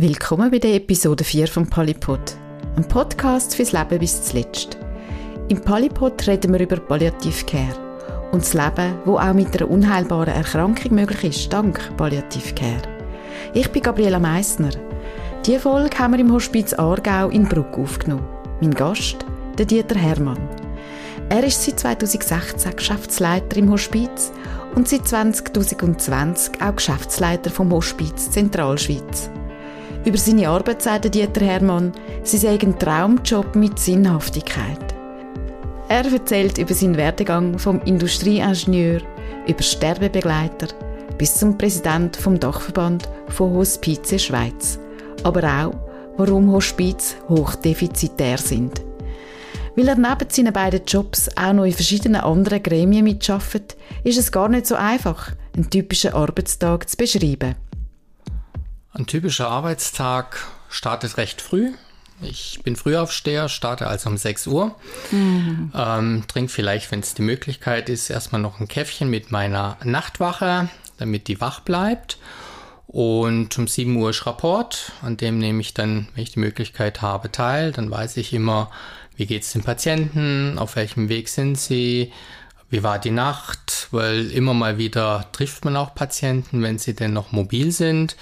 Willkommen bei der Episode 4 von Polypod, ein Podcast fürs Leben bis zuletzt. Im Polypod reden wir über Palliative Care und das Leben, wo auch mit einer unheilbaren Erkrankung möglich ist, dank Palliative Care. Ich bin Gabriela Meissner. Diese Folge haben wir im Hospiz Aargau in Bruck aufgenommen. Mein Gast, der Dieter Hermann. Er ist seit 2016 Geschäftsleiter im Hospiz und seit 2020 auch Geschäftsleiter vom Hospiz Zentralschweiz. Über seine Arbeit sagt Dieter Hermann, sie sei ein Traumjob mit Sinnhaftigkeit. Er erzählt über seinen Werdegang vom Industrieingenieur über Sterbebegleiter bis zum Präsident vom Dachverband von Hospize Schweiz. Aber auch, warum Hospiz hochdefizitär sind. Weil er neben seinen beiden Jobs auch noch in verschiedenen anderen Gremien mitarbeitet, ist es gar nicht so einfach, einen typischen Arbeitstag zu beschreiben. Ein typischer Arbeitstag startet recht früh. Ich bin Frühaufsteher, starte also um 6 Uhr. Mhm. Ähm, trinke vielleicht, wenn es die Möglichkeit ist, erstmal noch ein Käffchen mit meiner Nachtwache, damit die wach bleibt. Und um 7 Uhr ist Rapport, an dem nehme ich dann, wenn ich die Möglichkeit habe, teil. Dann weiß ich immer, wie geht es den Patienten, auf welchem Weg sind sie, wie war die Nacht, weil immer mal wieder trifft man auch Patienten, wenn sie denn noch mobil sind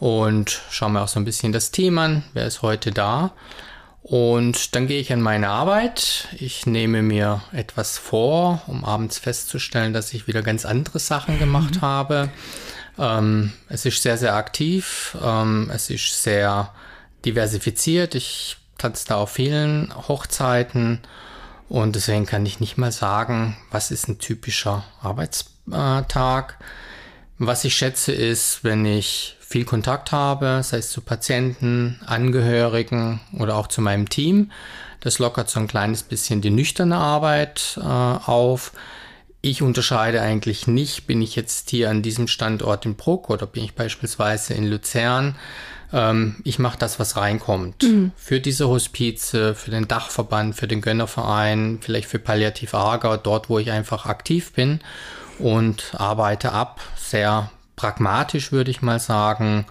und schaue mir auch so ein bisschen das Team an, wer ist heute da. Und dann gehe ich an meine Arbeit. Ich nehme mir etwas vor, um abends festzustellen, dass ich wieder ganz andere Sachen gemacht mhm. habe. Ähm, es ist sehr, sehr aktiv. Ähm, es ist sehr diversifiziert. Ich tanze da auf vielen Hochzeiten. Und deswegen kann ich nicht mal sagen, was ist ein typischer Arbeitstag. Was ich schätze ist, wenn ich viel Kontakt habe, sei es zu Patienten, Angehörigen oder auch zu meinem Team. Das lockert so ein kleines bisschen die nüchterne Arbeit äh, auf. Ich unterscheide eigentlich nicht, bin ich jetzt hier an diesem Standort in Bruck oder bin ich beispielsweise in Luzern. Ähm, ich mache das, was reinkommt. Mhm. Für diese Hospize, für den Dachverband, für den Gönnerverein, vielleicht für Palliativ Aargau, dort, wo ich einfach aktiv bin und arbeite ab, sehr pragmatisch, würde ich mal sagen.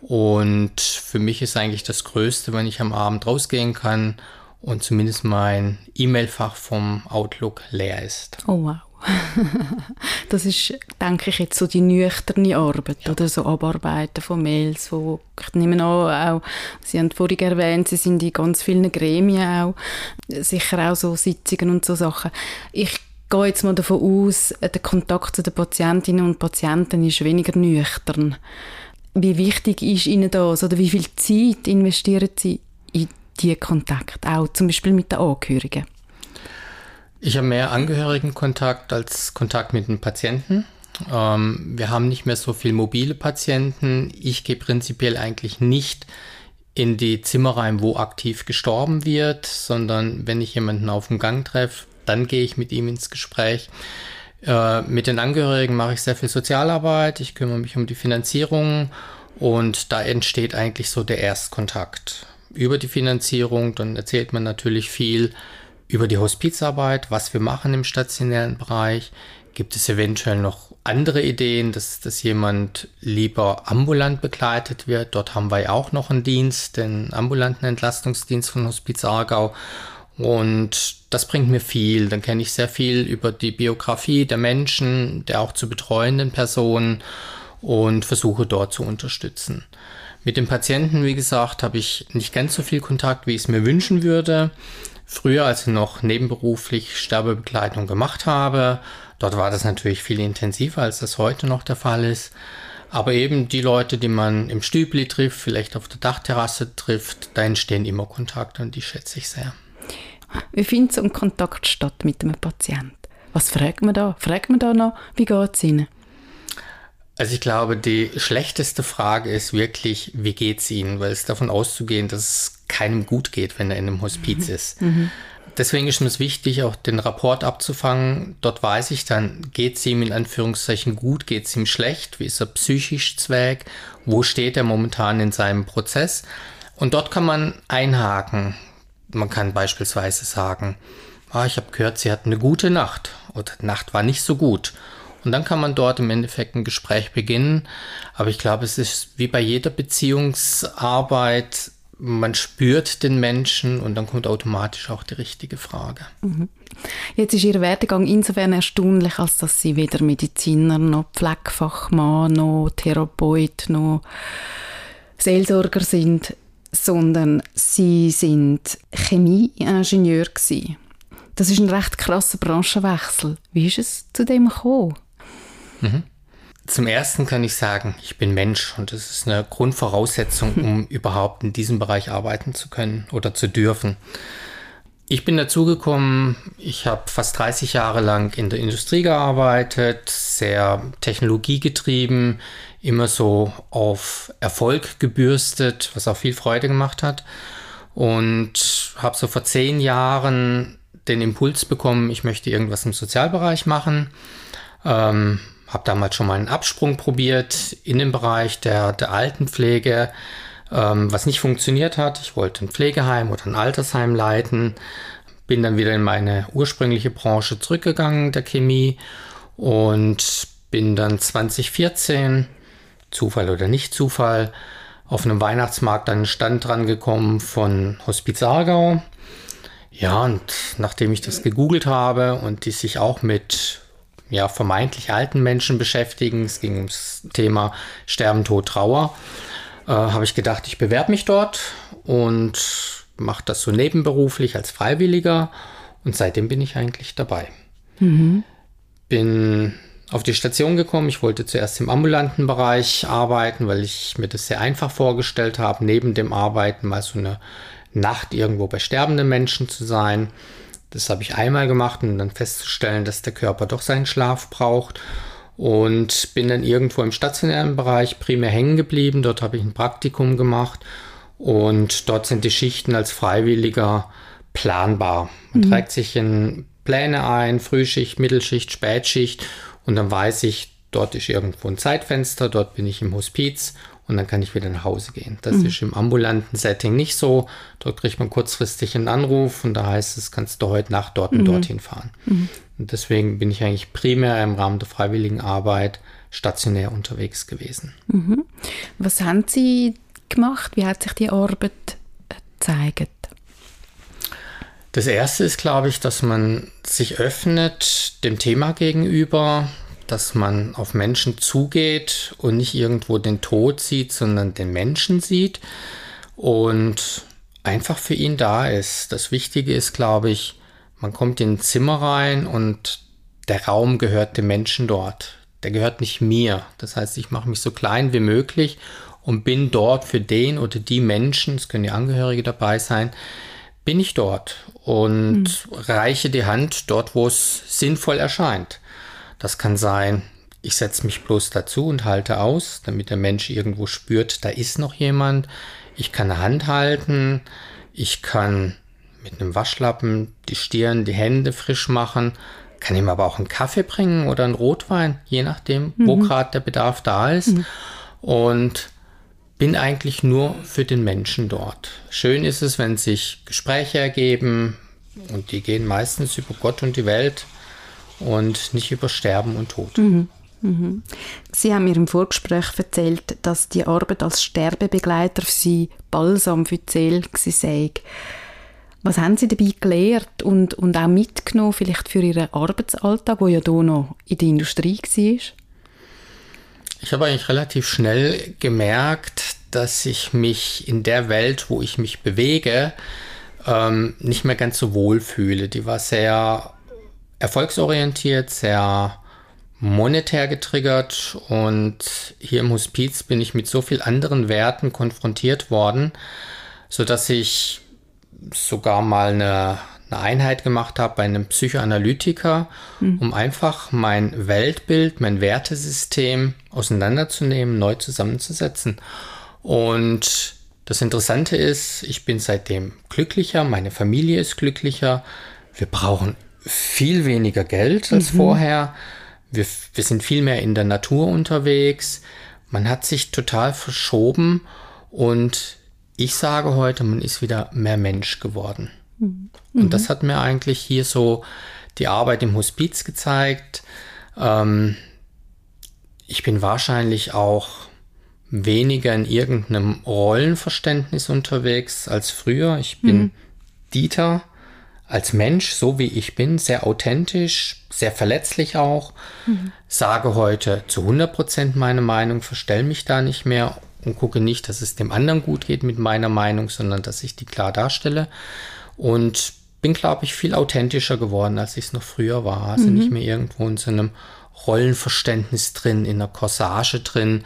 Und für mich ist eigentlich das Größte, wenn ich am Abend rausgehen kann und zumindest mein E-Mail-Fach vom Outlook leer ist. Oh wow. das ist, denke ich, jetzt so die nüchterne Arbeit ja. oder so Abarbeiten von Mails, wo ich nehme an, auch, Sie haben vorhin erwähnt, Sie sind in ganz vielen Gremien auch, sicher auch so Sitzungen und so Sachen. Ich gehe jetzt mal davon aus, der Kontakt zu den Patientinnen und Patienten ist weniger nüchtern. Wie wichtig ist Ihnen das oder wie viel Zeit investieren Sie in diese Kontakte, auch zum Beispiel mit den Angehörigen? Ich habe mehr Angehörigenkontakt als Kontakt mit den Patienten. Ähm, wir haben nicht mehr so viele mobile Patienten. Ich gehe prinzipiell eigentlich nicht in die Zimmer rein, wo aktiv gestorben wird, sondern wenn ich jemanden auf dem Gang treffe, dann gehe ich mit ihm ins Gespräch. Äh, mit den Angehörigen mache ich sehr viel Sozialarbeit, ich kümmere mich um die Finanzierung und da entsteht eigentlich so der Erstkontakt. Über die Finanzierung, dann erzählt man natürlich viel über die Hospizarbeit, was wir machen im stationären Bereich. Gibt es eventuell noch andere Ideen, dass, dass jemand lieber ambulant begleitet wird? Dort haben wir ja auch noch einen Dienst, den ambulanten Entlastungsdienst von Hospiz Aargau. Und das bringt mir viel. Dann kenne ich sehr viel über die Biografie der Menschen, der auch zu betreuenden Personen und versuche dort zu unterstützen. Mit dem Patienten, wie gesagt, habe ich nicht ganz so viel Kontakt, wie ich es mir wünschen würde. Früher, als ich noch nebenberuflich Sterbebegleitung gemacht habe, dort war das natürlich viel intensiver, als das heute noch der Fall ist. Aber eben die Leute, die man im Stübli trifft, vielleicht auf der Dachterrasse trifft, da entstehen immer Kontakte und die schätze ich sehr. Wie findet so ein Kontakt statt mit einem Patienten? Was fragt man da? Fragt man da noch, wie geht es Ihnen? Also ich glaube, die schlechteste Frage ist wirklich, wie geht es Ihnen? Weil es davon auszugehen, dass es keinem gut geht, wenn er in einem Hospiz mhm. ist. Mhm. Deswegen ist es wichtig, auch den Rapport abzufangen. Dort weiß ich dann, geht es ihm in Anführungszeichen gut, geht es ihm schlecht, wie ist er psychisch zweig, wo steht er momentan in seinem Prozess. Und dort kann man einhaken. Man kann beispielsweise sagen, ah, ich habe gehört, Sie hatten eine gute Nacht oder Nacht war nicht so gut. Und dann kann man dort im Endeffekt ein Gespräch beginnen. Aber ich glaube, es ist wie bei jeder Beziehungsarbeit, man spürt den Menschen und dann kommt automatisch auch die richtige Frage. Mhm. Jetzt ist Ihr Werdegang insofern erstaunlich, als dass Sie weder Mediziner noch Pflegefachmann noch Therapeut noch Seelsorger sind, sondern Sie sind Chemieingenieur gewesen. Das ist ein recht krasser Branchenwechsel. Wie ist es zu dem gekommen? Mhm. Zum Ersten kann ich sagen, ich bin Mensch und das ist eine Grundvoraussetzung, um überhaupt in diesem Bereich arbeiten zu können oder zu dürfen. Ich bin dazugekommen, ich habe fast 30 Jahre lang in der Industrie gearbeitet, sehr technologiegetrieben, immer so auf Erfolg gebürstet, was auch viel Freude gemacht hat. Und habe so vor zehn Jahren den Impuls bekommen, ich möchte irgendwas im Sozialbereich machen. Ähm, habe damals schon mal einen Absprung probiert in den Bereich der, der Altenpflege, ähm, was nicht funktioniert hat. Ich wollte ein Pflegeheim oder ein Altersheim leiten, bin dann wieder in meine ursprüngliche Branche zurückgegangen, der Chemie, und bin dann 2014, Zufall oder nicht Zufall, auf einem Weihnachtsmarkt an den Stand dran gekommen von Hospiz Aargau. Ja, und nachdem ich das gegoogelt habe und die sich auch mit ja, vermeintlich alten Menschen beschäftigen. Es ging ums Thema Sterben, Tod, Trauer. Äh, Habe ich gedacht, ich bewerbe mich dort und mache das so nebenberuflich als Freiwilliger. Und seitdem bin ich eigentlich dabei. Mhm. Bin auf die Station gekommen. Ich wollte zuerst im ambulanten Bereich arbeiten, weil ich mir das sehr einfach vorgestellt habe, neben dem Arbeiten mal so eine Nacht irgendwo bei sterbenden Menschen zu sein. Das habe ich einmal gemacht um dann festzustellen, dass der Körper doch seinen Schlaf braucht. Und bin dann irgendwo im stationären Bereich primär hängen geblieben. Dort habe ich ein Praktikum gemacht. Und dort sind die Schichten als Freiwilliger planbar. Man mhm. trägt sich in Pläne ein, Frühschicht, Mittelschicht, Spätschicht. Und dann weiß ich, dort ist irgendwo ein Zeitfenster, dort bin ich im Hospiz und dann kann ich wieder nach Hause gehen. Das mhm. ist im ambulanten Setting nicht so. Dort kriegt man kurzfristig einen Anruf und da heißt es, kannst du heute Nacht dort und mhm. dorthin fahren. Mhm. Und deswegen bin ich eigentlich primär im Rahmen der freiwilligen Arbeit stationär unterwegs gewesen. Mhm. Was haben Sie gemacht? Wie hat sich die Arbeit äh, gezeigt? Das erste ist, glaube ich, dass man sich öffnet dem Thema gegenüber, dass man auf Menschen zugeht und nicht irgendwo den Tod sieht, sondern den Menschen sieht und einfach für ihn da ist. Das Wichtige ist, glaube ich, man kommt in ein Zimmer rein und der Raum gehört dem Menschen dort. Der gehört nicht mir. Das heißt, ich mache mich so klein wie möglich und bin dort für den oder die Menschen, es können die Angehörige dabei sein, bin ich dort und mhm. reiche die Hand dort, wo es sinnvoll erscheint. Das kann sein, ich setze mich bloß dazu und halte aus, damit der Mensch irgendwo spürt, da ist noch jemand. Ich kann eine Hand halten, ich kann mit einem Waschlappen die Stirn, die Hände frisch machen, kann ihm aber auch einen Kaffee bringen oder einen Rotwein, je nachdem, mhm. wo gerade der Bedarf da ist. Mhm. Und bin eigentlich nur für den Menschen dort. Schön ist es, wenn sich Gespräche ergeben und die gehen meistens über Gott und die Welt und nicht über Sterben und Tod. Mhm. Mhm. Sie haben mir im Vorgespräch erzählt, dass die Arbeit als Sterbebegleiter für Sie Balsam für die Seele sei. Was haben Sie dabei gelernt und, und auch mitgenommen, vielleicht für Ihren Arbeitsalltag, der ja hier noch in der Industrie war? Ich habe eigentlich relativ schnell gemerkt, dass ich mich in der Welt, wo ich mich bewege, ähm, nicht mehr ganz so wohl fühle. Die war sehr erfolgsorientiert, sehr monetär getriggert und hier im Hospiz bin ich mit so viel anderen Werten konfrontiert worden, so dass ich sogar mal eine, eine Einheit gemacht habe bei einem Psychoanalytiker, mhm. um einfach mein Weltbild, mein Wertesystem auseinanderzunehmen, neu zusammenzusetzen. Und das Interessante ist, ich bin seitdem glücklicher, meine Familie ist glücklicher. Wir brauchen viel weniger Geld als mhm. vorher. Wir, wir sind viel mehr in der Natur unterwegs. Man hat sich total verschoben und ich sage heute, man ist wieder mehr Mensch geworden. Mhm. Und das hat mir eigentlich hier so die Arbeit im Hospiz gezeigt. Ähm, ich bin wahrscheinlich auch weniger in irgendeinem Rollenverständnis unterwegs als früher. Ich bin mhm. Dieter als Mensch, so wie ich bin, sehr authentisch, sehr verletzlich auch, mhm. sage heute zu 100 Prozent meine Meinung, verstelle mich da nicht mehr und gucke nicht, dass es dem anderen gut geht mit meiner Meinung, sondern dass ich die klar darstelle und bin, glaube ich, viel authentischer geworden, als ich es noch früher war. Also mhm. nicht mehr irgendwo in so einem Rollenverständnis drin, in einer Corsage drin,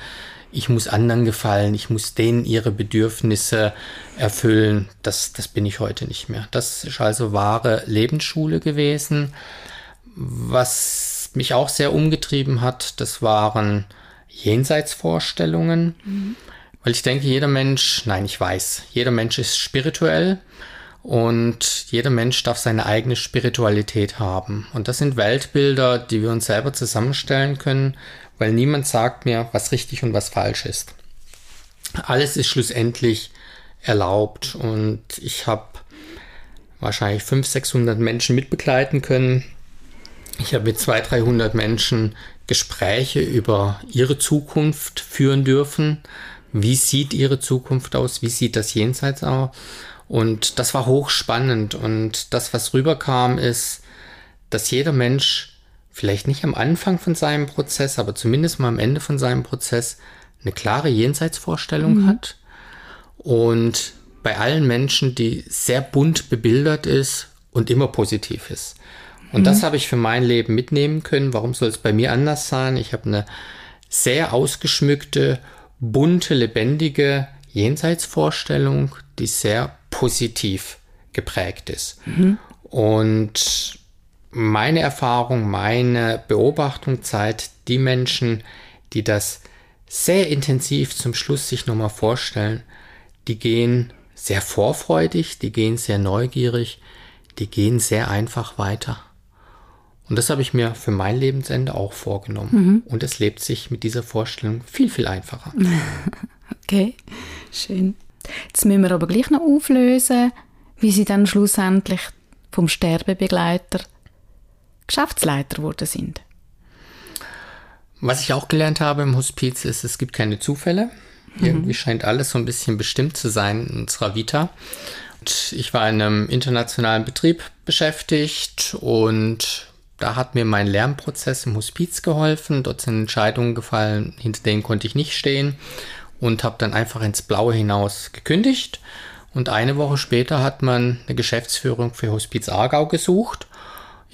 ich muss anderen gefallen, ich muss denen ihre Bedürfnisse erfüllen. Das, das bin ich heute nicht mehr. Das ist also wahre Lebensschule gewesen. Was mich auch sehr umgetrieben hat, das waren Jenseitsvorstellungen. Mhm. Weil ich denke, jeder Mensch, nein, ich weiß, jeder Mensch ist spirituell und jeder Mensch darf seine eigene Spiritualität haben. Und das sind Weltbilder, die wir uns selber zusammenstellen können, weil niemand sagt mir, was richtig und was falsch ist. Alles ist schlussendlich erlaubt und ich habe wahrscheinlich 500, 600 Menschen mitbegleiten können. Ich habe mit 200, 300 Menschen Gespräche über ihre Zukunft führen dürfen. Wie sieht ihre Zukunft aus? Wie sieht das Jenseits aus? Und das war hochspannend. Und das, was rüberkam, ist, dass jeder Mensch vielleicht nicht am Anfang von seinem Prozess, aber zumindest mal am Ende von seinem Prozess eine klare Jenseitsvorstellung mhm. hat und bei allen Menschen, die sehr bunt bebildert ist und immer positiv ist. Und mhm. das habe ich für mein Leben mitnehmen können. Warum soll es bei mir anders sein? Ich habe eine sehr ausgeschmückte, bunte, lebendige Jenseitsvorstellung, die sehr positiv geprägt ist. Mhm. Und meine Erfahrung, meine Beobachtung zeigt, die Menschen, die das sehr intensiv zum Schluss sich nochmal vorstellen, die gehen sehr vorfreudig, die gehen sehr neugierig, die gehen sehr einfach weiter. Und das habe ich mir für mein Lebensende auch vorgenommen. Mhm. Und es lebt sich mit dieser Vorstellung viel, viel einfacher. Okay, schön. Jetzt müssen wir aber gleich noch auflösen, wie Sie dann schlussendlich vom Sterbebegleiter Geschäftsleiter geworden sind. Was ich auch gelernt habe im Hospiz ist, es gibt keine Zufälle. Mhm. Irgendwie scheint alles so ein bisschen bestimmt zu sein in unserer Vita. Und ich war in einem internationalen Betrieb beschäftigt und da hat mir mein Lernprozess im Hospiz geholfen. Dort sind Entscheidungen gefallen, hinter denen konnte ich nicht stehen und habe dann einfach ins Blaue hinaus gekündigt. Und eine Woche später hat man eine Geschäftsführung für Hospiz Aargau gesucht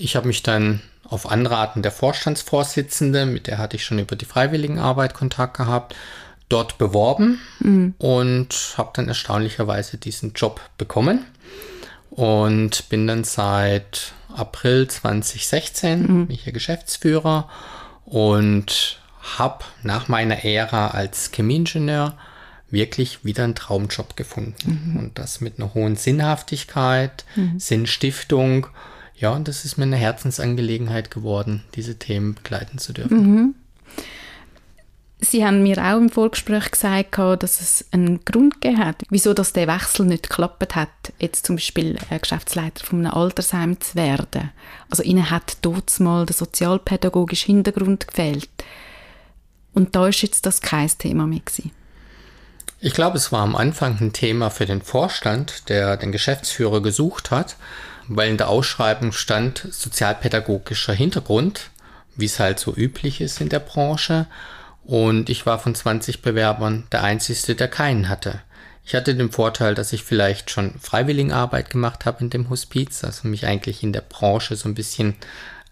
ich habe mich dann auf Anraten der Vorstandsvorsitzende, mit der hatte ich schon über die Freiwilligenarbeit Kontakt gehabt, dort beworben mhm. und habe dann erstaunlicherweise diesen Job bekommen und bin dann seit April 2016 mhm. hier Geschäftsführer und habe nach meiner Ära als Chemieingenieur wirklich wieder einen Traumjob gefunden mhm. und das mit einer hohen Sinnhaftigkeit, mhm. Sinnstiftung ja, und das ist mir eine Herzensangelegenheit geworden, diese Themen begleiten zu dürfen. Mhm. Sie haben mir auch im Vorgespräch gesagt, dass es einen Grund gegeben hat, wieso dass der Wechsel nicht geklappt hat, jetzt zum Beispiel Geschäftsleiter von einem Altersheim zu werden. Also Ihnen hat dort mal der sozialpädagogische Hintergrund gefehlt. Und da ist jetzt das kein Thema mehr gewesen. Ich glaube, es war am Anfang ein Thema für den Vorstand, der den Geschäftsführer gesucht hat weil in der Ausschreibung stand sozialpädagogischer Hintergrund, wie es halt so üblich ist in der Branche. Und ich war von 20 Bewerbern der Einzige, der keinen hatte. Ich hatte den Vorteil, dass ich vielleicht schon Freiwilligenarbeit gemacht habe in dem Hospiz, also mich eigentlich in der Branche so ein bisschen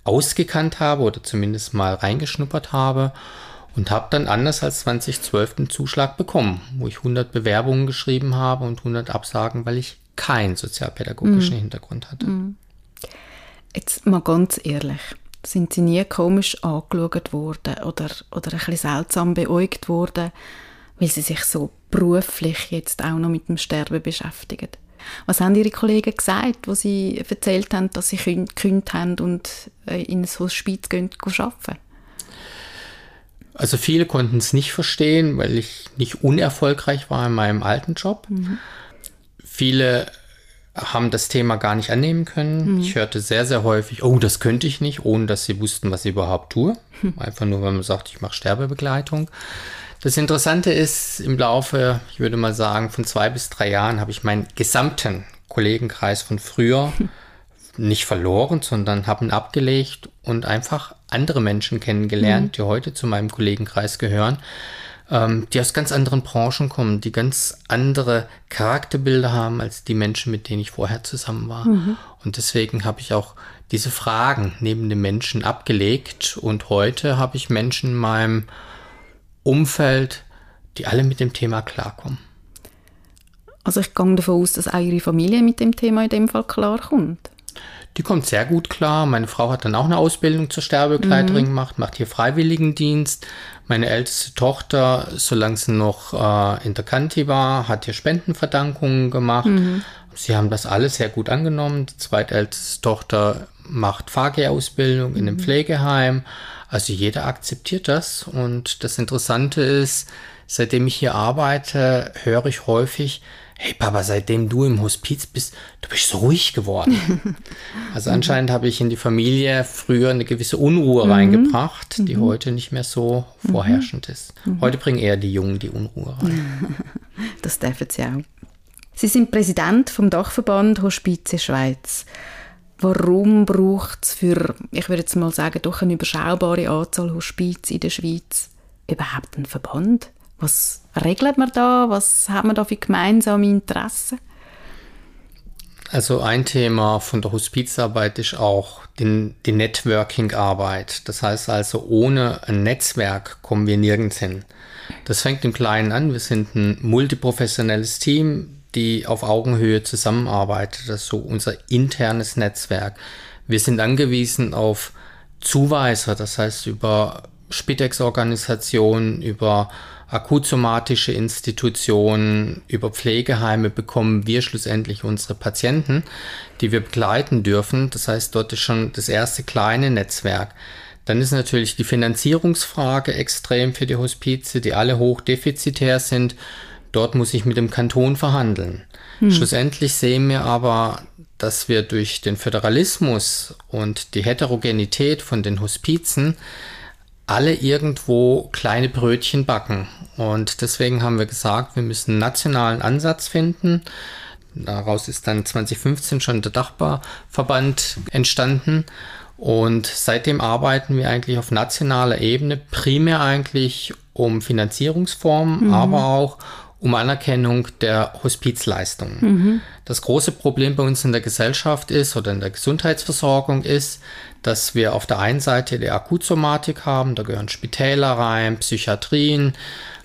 ausgekannt habe oder zumindest mal reingeschnuppert habe und habe dann anders als 2012 den Zuschlag bekommen, wo ich 100 Bewerbungen geschrieben habe und 100 Absagen, weil ich keinen sozialpädagogischen mm. Hintergrund hatte. Mm. Jetzt mal ganz ehrlich, sind Sie nie komisch angeschaut worden oder, oder ein bisschen seltsam beäugt worden, weil Sie sich so beruflich jetzt auch noch mit dem Sterben beschäftigen? Was haben Ihre Kollegen gesagt, wo Sie erzählt haben, dass Sie gekündigt haben und äh, in so Hospiz gehen, gehen arbeiten? Also viele konnten es nicht verstehen, weil ich nicht unerfolgreich war in meinem alten Job. Mhm. Viele haben das Thema gar nicht annehmen können. Mhm. Ich hörte sehr, sehr häufig, oh, das könnte ich nicht, ohne dass sie wussten, was ich überhaupt tue. Mhm. Einfach nur, wenn man sagt, ich mache Sterbebegleitung. Das Interessante ist, im Laufe, ich würde mal sagen, von zwei bis drei Jahren habe ich meinen gesamten Kollegenkreis von früher nicht verloren, sondern habe ihn abgelegt und einfach andere Menschen kennengelernt, mhm. die heute zu meinem Kollegenkreis gehören, ähm, die aus ganz anderen Branchen kommen, die ganz andere Charakterbilder haben als die Menschen, mit denen ich vorher zusammen war. Mhm. Und deswegen habe ich auch diese Fragen neben den Menschen abgelegt und heute habe ich Menschen in meinem Umfeld, die alle mit dem Thema klarkommen. Also ich gehe davon aus, dass auch Ihre Familie mit dem Thema in dem Fall klarkommt. Die kommt sehr gut klar. Meine Frau hat dann auch eine Ausbildung zur Sterbebegleiterin mhm. gemacht, macht hier Freiwilligendienst. Meine älteste Tochter, solange sie noch äh, in der Kanti war, hat hier Spendenverdankungen gemacht. Mhm. Sie haben das alles sehr gut angenommen. Die zweitälteste Tochter macht Fahrgehrausbildung in einem mhm. Pflegeheim. Also jeder akzeptiert das. Und das Interessante ist, seitdem ich hier arbeite, höre ich häufig, hey Papa, seitdem du im Hospiz bist, du bist so ruhig geworden. also anscheinend habe ich in die Familie früher eine gewisse Unruhe mhm. reingebracht, die mhm. heute nicht mehr so vorherrschend ist. Mhm. Heute bringen eher die Jungen die Unruhe rein. das dürfen sie auch. Sie sind Präsident vom Dachverband Hospize Schweiz. Warum braucht es für, ich würde jetzt mal sagen, doch eine überschaubare Anzahl Hospiz in der Schweiz überhaupt einen Verband? Was regelt man da? Was haben wir da für gemeinsame Interessen? Also ein Thema von der Hospizarbeit ist auch die, die Networking-Arbeit. Das heißt also, ohne ein Netzwerk kommen wir nirgends hin. Das fängt im Kleinen an. Wir sind ein multiprofessionelles Team, die auf Augenhöhe zusammenarbeitet. Das ist so unser internes Netzwerk. Wir sind angewiesen auf Zuweiser, das heißt über Spitex-Organisationen, über akutsomatische Institutionen, über Pflegeheime bekommen wir schlussendlich unsere Patienten, die wir begleiten dürfen. Das heißt, dort ist schon das erste kleine Netzwerk. Dann ist natürlich die Finanzierungsfrage extrem für die Hospize, die alle hochdefizitär sind. Dort muss ich mit dem Kanton verhandeln. Hm. Schlussendlich sehen wir aber, dass wir durch den Föderalismus und die Heterogenität von den Hospizen alle irgendwo kleine Brötchen backen. Und deswegen haben wir gesagt, wir müssen einen nationalen Ansatz finden. Daraus ist dann 2015 schon der Dachbarverband entstanden. Und seitdem arbeiten wir eigentlich auf nationaler Ebene primär eigentlich um Finanzierungsformen, mhm. aber auch um Anerkennung der Hospizleistungen. Mhm. Das große Problem bei uns in der Gesellschaft ist oder in der Gesundheitsversorgung ist, dass wir auf der einen Seite die Akutsomatik haben, da gehören Spitäler rein, Psychiatrien,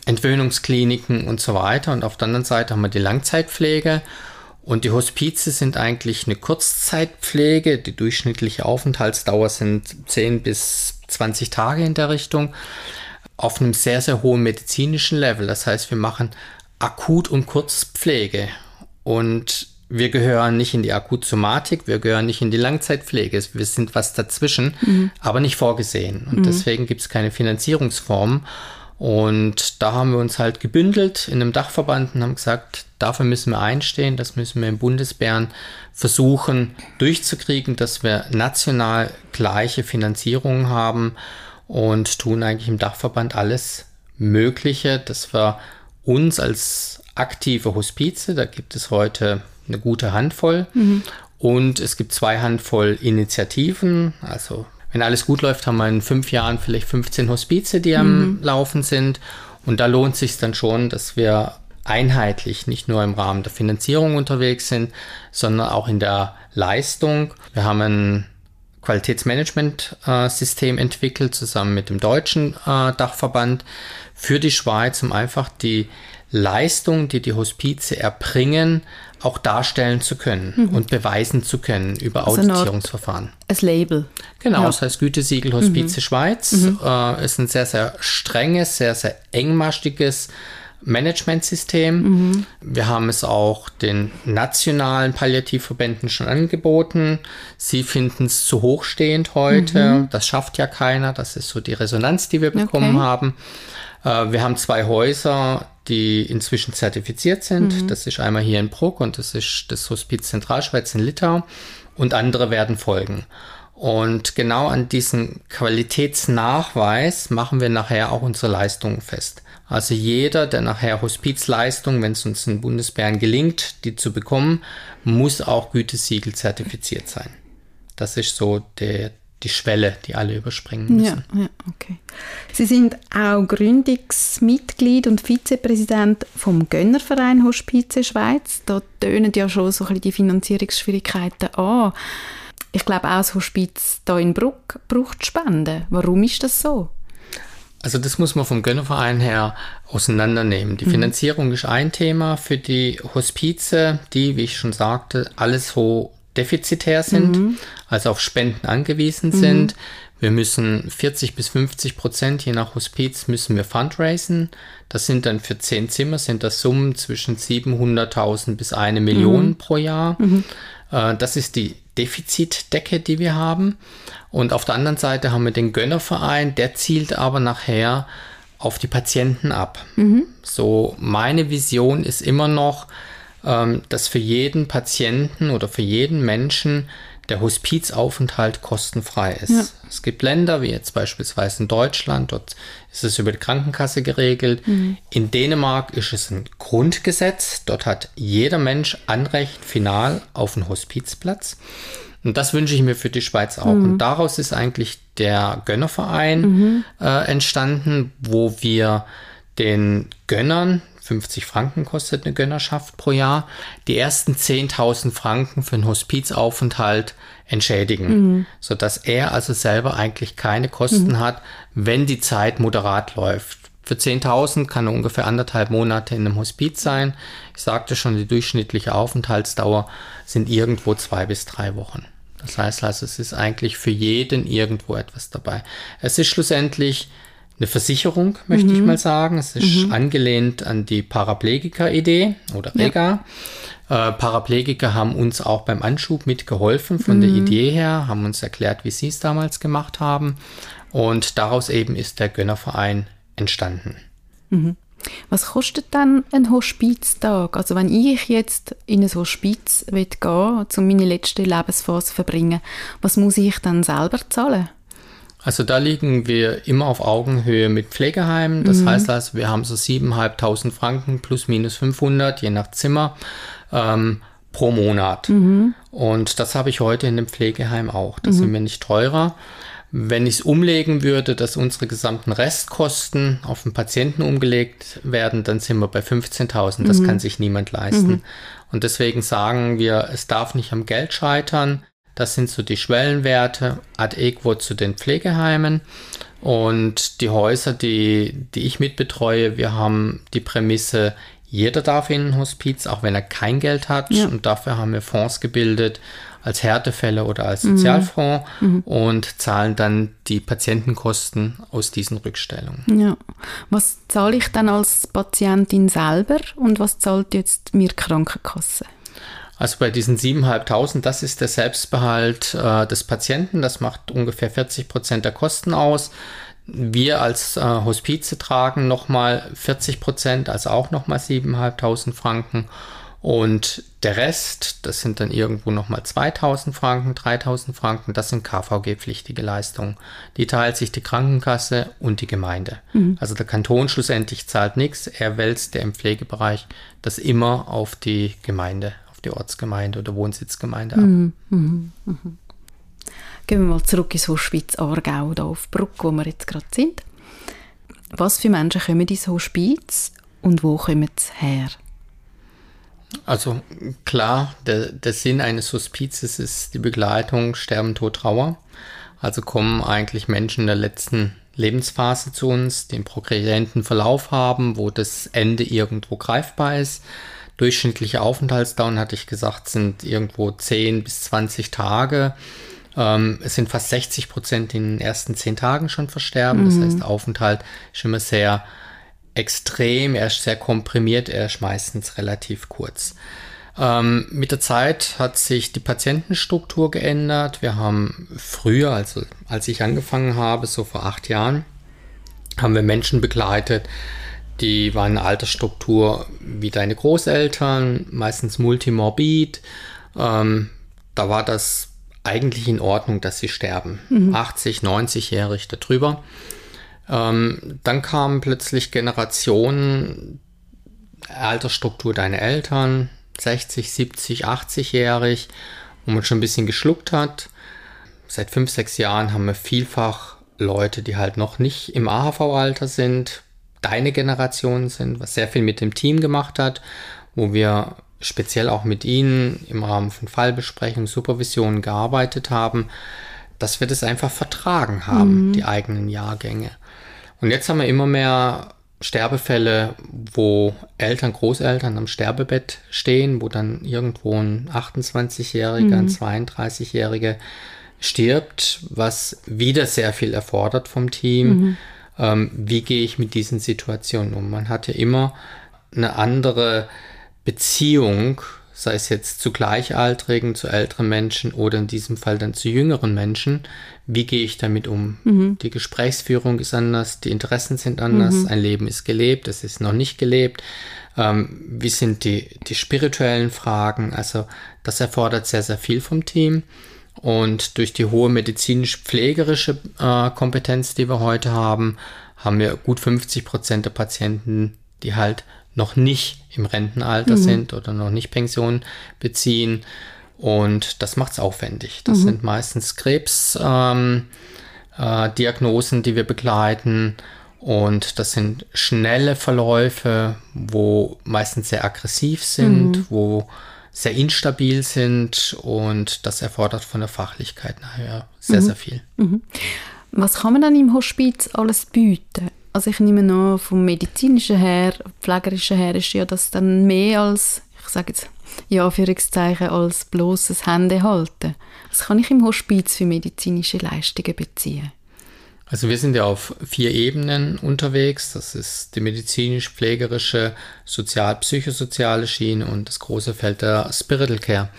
Entwöhnungskliniken und so weiter. Und auf der anderen Seite haben wir die Langzeitpflege. Und die Hospize sind eigentlich eine Kurzzeitpflege. Die durchschnittliche Aufenthaltsdauer sind 10 bis 20 Tage in der Richtung. Auf einem sehr, sehr hohen medizinischen Level. Das heißt, wir machen Akut- und Kurzpflege. Und wir gehören nicht in die Akutsomatik, wir gehören nicht in die Langzeitpflege. Wir sind was dazwischen, mhm. aber nicht vorgesehen. Und mhm. deswegen gibt es keine Finanzierungsform. Und da haben wir uns halt gebündelt in einem Dachverband und haben gesagt, dafür müssen wir einstehen, das müssen wir im Bundesbären versuchen durchzukriegen, dass wir national gleiche Finanzierungen haben und tun eigentlich im Dachverband alles Mögliche, dass wir uns als aktive Hospize, da gibt es heute eine gute Handvoll. Mhm. Und es gibt zwei Handvoll Initiativen. Also wenn alles gut läuft, haben wir in fünf Jahren vielleicht 15 Hospize, die am mhm. Laufen sind. Und da lohnt sich dann schon, dass wir einheitlich nicht nur im Rahmen der Finanzierung unterwegs sind, sondern auch in der Leistung. Wir haben ein Qualitätsmanagement-System entwickelt, zusammen mit dem deutschen äh, Dachverband für die Schweiz, um einfach die Leistung, die die Hospize erbringen, auch darstellen zu können mhm. und beweisen zu können über also Auditierungsverfahren. Als Label. Genau, ja. das heißt Gütesiegel Hospize mhm. Schweiz. Mhm. Äh, ist ein sehr, sehr strenges, sehr, sehr engmaschiges Managementsystem. Mhm. Wir haben es auch den nationalen Palliativverbänden schon angeboten. Sie finden es zu hochstehend heute. Mhm. Das schafft ja keiner. Das ist so die Resonanz, die wir bekommen okay. haben. Äh, wir haben zwei Häuser, die inzwischen zertifiziert sind. Mhm. Das ist einmal hier in Bruck und das ist das Hospiz Zentralschweiz in Litau und andere werden folgen. Und genau an diesem Qualitätsnachweis machen wir nachher auch unsere Leistungen fest. Also jeder, der nachher Hospizleistung, wenn es uns in Bundesbären gelingt, die zu bekommen, muss auch Gütesiegel zertifiziert sein. Das ist so der, die Schwelle, die alle überspringen müssen. Ja, ja, okay. Sie sind auch Gründungsmitglied und Vizepräsident vom Gönnerverein Hospize Schweiz. Da tönen ja schon so ein bisschen die Finanzierungsschwierigkeiten an. Ich glaube auch das Hospiz hier in Bruck braucht Spenden. Warum ist das so? Also das muss man vom Gönnerverein her auseinandernehmen. Die mhm. Finanzierung ist ein Thema für die Hospize, die, wie ich schon sagte, alles so defizitär sind, mhm. also auf Spenden angewiesen mhm. sind. Wir müssen 40 bis 50 Prozent, je nach Hospiz, müssen wir fundraisen. Das sind dann für zehn Zimmer, sind das Summen zwischen 700.000 bis eine Million mhm. pro Jahr. Mhm. Äh, das ist die Defizitdecke, die wir haben. Und auf der anderen Seite haben wir den Gönnerverein, der zielt aber nachher auf die Patienten ab. Mhm. So, meine Vision ist immer noch, ähm, dass für jeden Patienten oder für jeden Menschen der Hospizaufenthalt kostenfrei ist. Ja. Es gibt Länder, wie jetzt beispielsweise in Deutschland, dort ist es über die Krankenkasse geregelt. Mhm. In Dänemark ist es ein Grundgesetz. Dort hat jeder Mensch Anrecht final auf einen Hospizplatz. Und das wünsche ich mir für die Schweiz auch. Mhm. Und daraus ist eigentlich der Gönnerverein mhm. äh, entstanden, wo wir den Gönnern 50 Franken kostet eine Gönnerschaft pro Jahr, die ersten 10.000 Franken für einen Hospizaufenthalt entschädigen, mhm. sodass er also selber eigentlich keine Kosten mhm. hat, wenn die Zeit moderat läuft. Für 10.000 kann er ungefähr anderthalb Monate in einem Hospiz sein. Ich sagte schon, die durchschnittliche Aufenthaltsdauer sind irgendwo zwei bis drei Wochen. Das heißt also, es ist eigentlich für jeden irgendwo etwas dabei. Es ist schlussendlich eine Versicherung, möchte mhm. ich mal sagen. Es ist mhm. angelehnt an die Paraplegiker-Idee oder REGA. Ja. Äh, Paraplegiker haben uns auch beim Anschub mitgeholfen von mhm. der Idee her, haben uns erklärt, wie sie es damals gemacht haben. Und daraus eben ist der Gönnerverein entstanden. Mhm. Was kostet dann ein Hospiztag? Also wenn ich jetzt in ein Hospiz gehen will, um meine letzte Lebensphase zu verbringen, was muss ich dann selber zahlen? Also da liegen wir immer auf Augenhöhe mit Pflegeheimen. Das mhm. heißt also, wir haben so 7.500 Franken plus minus 500, je nach Zimmer, ähm, pro Monat. Mhm. Und das habe ich heute in dem Pflegeheim auch. Das mhm. sind wir nicht teurer. Wenn ich es umlegen würde, dass unsere gesamten Restkosten auf den Patienten umgelegt werden, dann sind wir bei 15.000. Das mhm. kann sich niemand leisten. Mhm. Und deswegen sagen wir, es darf nicht am Geld scheitern. Das sind so die Schwellenwerte ad equo zu den Pflegeheimen. Und die Häuser, die, die ich mitbetreue, wir haben die Prämisse, jeder darf in ein Hospiz, auch wenn er kein Geld hat. Ja. Und dafür haben wir Fonds gebildet als Härtefälle oder als Sozialfonds mhm. mhm. und zahlen dann die Patientenkosten aus diesen Rückstellungen. Ja. Was zahle ich dann als Patientin selber und was zahlt jetzt mir Krankenkasse? Also bei diesen 7.500, das ist der Selbstbehalt äh, des Patienten. Das macht ungefähr 40 Prozent der Kosten aus. Wir als äh, Hospize tragen nochmal 40 Prozent, also auch nochmal 7.500 Franken. Und der Rest, das sind dann irgendwo nochmal 2.000 Franken, 3.000 Franken, das sind KVG-pflichtige Leistungen. Die teilt sich die Krankenkasse und die Gemeinde. Mhm. Also der Kanton schlussendlich zahlt nichts, er wälzt der im Pflegebereich das immer auf die Gemeinde die Ortsgemeinde oder Wohnsitzgemeinde ab. Mhm, mh, mh. Gehen wir mal zurück ins Hospiz Aargau, da auf Bruck, wo wir jetzt gerade sind. Was für Menschen kommen ins Hospiz und wo kommen sie her? Also klar, der, der Sinn eines Hospizes ist die Begleitung Sterben, Tod, Trauer. Also kommen eigentlich Menschen in der letzten Lebensphase zu uns, die einen progredienten Verlauf haben, wo das Ende irgendwo greifbar ist durchschnittliche Aufenthaltsdauern, hatte ich gesagt, sind irgendwo 10 bis 20 Tage. Ähm, es sind fast 60 Prozent in den ersten 10 Tagen schon versterben. Mhm. Das heißt, der Aufenthalt ist immer sehr extrem, er ist sehr komprimiert, er ist meistens relativ kurz. Ähm, mit der Zeit hat sich die Patientenstruktur geändert. Wir haben früher, also als ich angefangen habe, so vor acht Jahren, haben wir Menschen begleitet, die waren eine Altersstruktur wie deine Großeltern, meistens multimorbid. Ähm, da war das eigentlich in Ordnung, dass sie sterben. Mhm. 80, 90-jährig darüber. Ähm, dann kamen plötzlich Generationen, Altersstruktur deiner Eltern, 60, 70, 80-jährig, wo man schon ein bisschen geschluckt hat. Seit fünf, sechs Jahren haben wir vielfach Leute, die halt noch nicht im AHV-Alter sind, deine Generation sind, was sehr viel mit dem Team gemacht hat, wo wir speziell auch mit Ihnen im Rahmen von Fallbesprechungen, Supervisionen gearbeitet haben, dass wir das einfach vertragen haben, mhm. die eigenen Jahrgänge. Und jetzt haben wir immer mehr Sterbefälle, wo Eltern, Großeltern am Sterbebett stehen, wo dann irgendwo ein 28-Jähriger, mhm. ein 32-Jähriger stirbt, was wieder sehr viel erfordert vom Team. Mhm. Ähm, wie gehe ich mit diesen Situationen um? Man hatte immer eine andere Beziehung, sei es jetzt zu Gleichaltrigen, zu älteren Menschen oder in diesem Fall dann zu jüngeren Menschen. Wie gehe ich damit um? Mhm. Die Gesprächsführung ist anders, die Interessen sind anders, mhm. ein Leben ist gelebt, es ist noch nicht gelebt. Ähm, wie sind die, die spirituellen Fragen? Also das erfordert sehr, sehr viel vom Team. Und durch die hohe medizinisch-pflegerische äh, Kompetenz, die wir heute haben, haben wir gut 50 Prozent der Patienten, die halt noch nicht im Rentenalter mhm. sind oder noch nicht Pension beziehen. Und das macht es aufwendig. Das mhm. sind meistens Krebsdiagnosen, ähm, äh, die wir begleiten. Und das sind schnelle Verläufe, wo meistens sehr aggressiv sind, mhm. wo sehr instabil sind und das erfordert von der Fachlichkeit nachher sehr, mhm. sehr viel. Mhm. Was kann man dann im Hospiz alles bieten? Also ich nehme an, vom medizinischen her, pflegerischen her ist ja das dann mehr als, ich sage jetzt in Anführungszeichen, als bloßes Händehalten. Was kann ich im Hospiz für medizinische Leistungen beziehen? Also wir sind ja auf vier Ebenen unterwegs. Das ist die medizinisch-pflegerische, sozial-psychosoziale Schiene und das große Feld der Spiritual Care.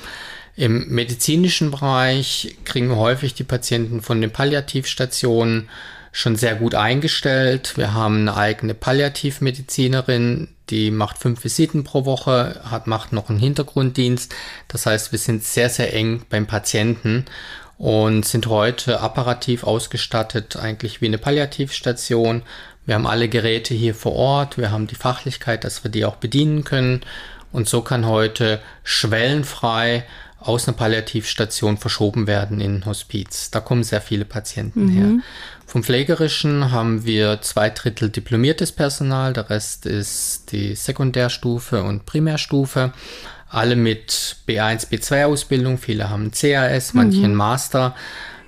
Im medizinischen Bereich kriegen wir häufig die Patienten von den Palliativstationen schon sehr gut eingestellt. Wir haben eine eigene Palliativmedizinerin, die macht fünf Visiten pro Woche, hat, macht noch einen Hintergrunddienst. Das heißt, wir sind sehr, sehr eng beim Patienten und sind heute apparativ ausgestattet, eigentlich wie eine Palliativstation. Wir haben alle Geräte hier vor Ort, wir haben die Fachlichkeit, dass wir die auch bedienen können. Und so kann heute schwellenfrei aus einer Palliativstation verschoben werden in ein Hospiz. Da kommen sehr viele Patienten mhm. her. Vom Pflegerischen haben wir zwei Drittel diplomiertes Personal, der Rest ist die Sekundärstufe und Primärstufe. Alle mit B1, B2 Ausbildung, viele haben CAS, manche mhm. Master.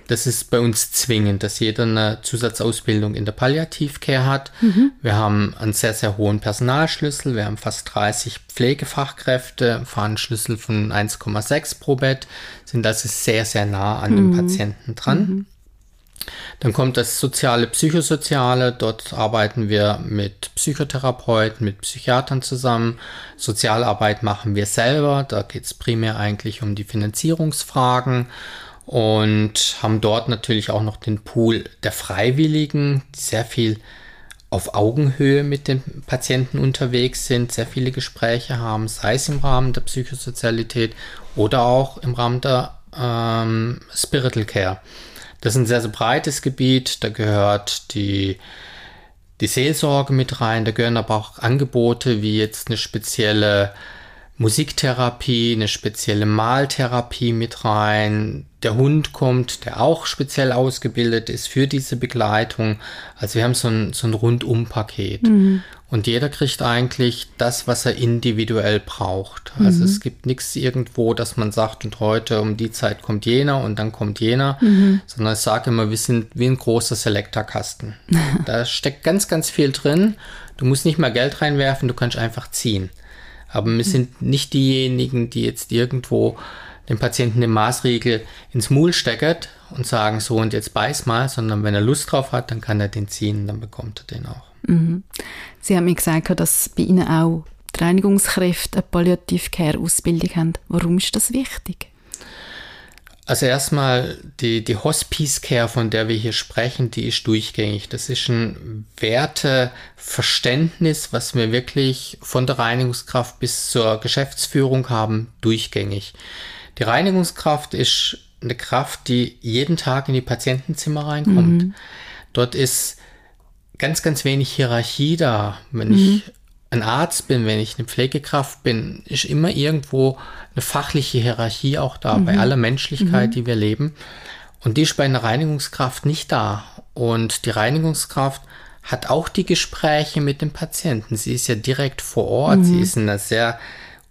Das ist bei uns zwingend, dass jeder eine Zusatzausbildung in der Palliativcare hat. Mhm. Wir haben einen sehr, sehr hohen Personalschlüssel. Wir haben fast 30 Pflegefachkräfte, fahren Schlüssel von 1,6 pro Bett, sind also sehr, sehr nah an mhm. dem Patienten dran. Dann kommt das soziale, psychosoziale. Dort arbeiten wir mit Psychotherapeuten, mit Psychiatern zusammen. Sozialarbeit machen wir selber. Da geht es primär eigentlich um die Finanzierungsfragen und haben dort natürlich auch noch den Pool der Freiwilligen, die sehr viel auf Augenhöhe mit den Patienten unterwegs sind, sehr viele Gespräche haben, sei es im Rahmen der Psychosozialität oder auch im Rahmen der ähm, Spiritual Care. Das ist ein sehr, sehr breites Gebiet, da gehört die, die Seelsorge mit rein, da gehören aber auch Angebote wie jetzt eine spezielle Musiktherapie, eine spezielle Maltherapie mit rein. Der Hund kommt, der auch speziell ausgebildet ist für diese Begleitung. Also wir haben so ein, so ein Rundum-Paket. Mhm. Und jeder kriegt eigentlich das, was er individuell braucht. Also mhm. es gibt nichts irgendwo, dass man sagt, und heute um die Zeit kommt jener und dann kommt jener, mhm. sondern ich sage immer, wir sind wie ein großer Selektorkasten. da steckt ganz, ganz viel drin. Du musst nicht mal Geld reinwerfen, du kannst einfach ziehen. Aber wir sind nicht diejenigen, die jetzt irgendwo dem Patienten den Maßriegel ins Maul steckert und sagen, so und jetzt beiß mal, sondern wenn er Lust drauf hat, dann kann er den ziehen, dann bekommt er den auch. Mhm. Sie haben mir gesagt, dass bei Ihnen auch die Reinigungskräfte eine Palliative Care Ausbildung haben. Warum ist das wichtig? Also erstmal die, die Hospice-Care, von der wir hier sprechen, die ist durchgängig. Das ist ein Werteverständnis, was wir wirklich von der Reinigungskraft bis zur Geschäftsführung haben, durchgängig. Die Reinigungskraft ist eine Kraft, die jeden Tag in die Patientenzimmer reinkommt. Mhm. Dort ist ganz, ganz wenig Hierarchie da. Wenn mhm. ich ein Arzt bin, wenn ich eine Pflegekraft bin, ist immer irgendwo eine fachliche Hierarchie auch da, mhm. bei aller Menschlichkeit, mhm. die wir leben. Und die ist bei einer Reinigungskraft nicht da. Und die Reinigungskraft hat auch die Gespräche mit dem Patienten. Sie ist ja direkt vor Ort. Mhm. Sie ist in einer sehr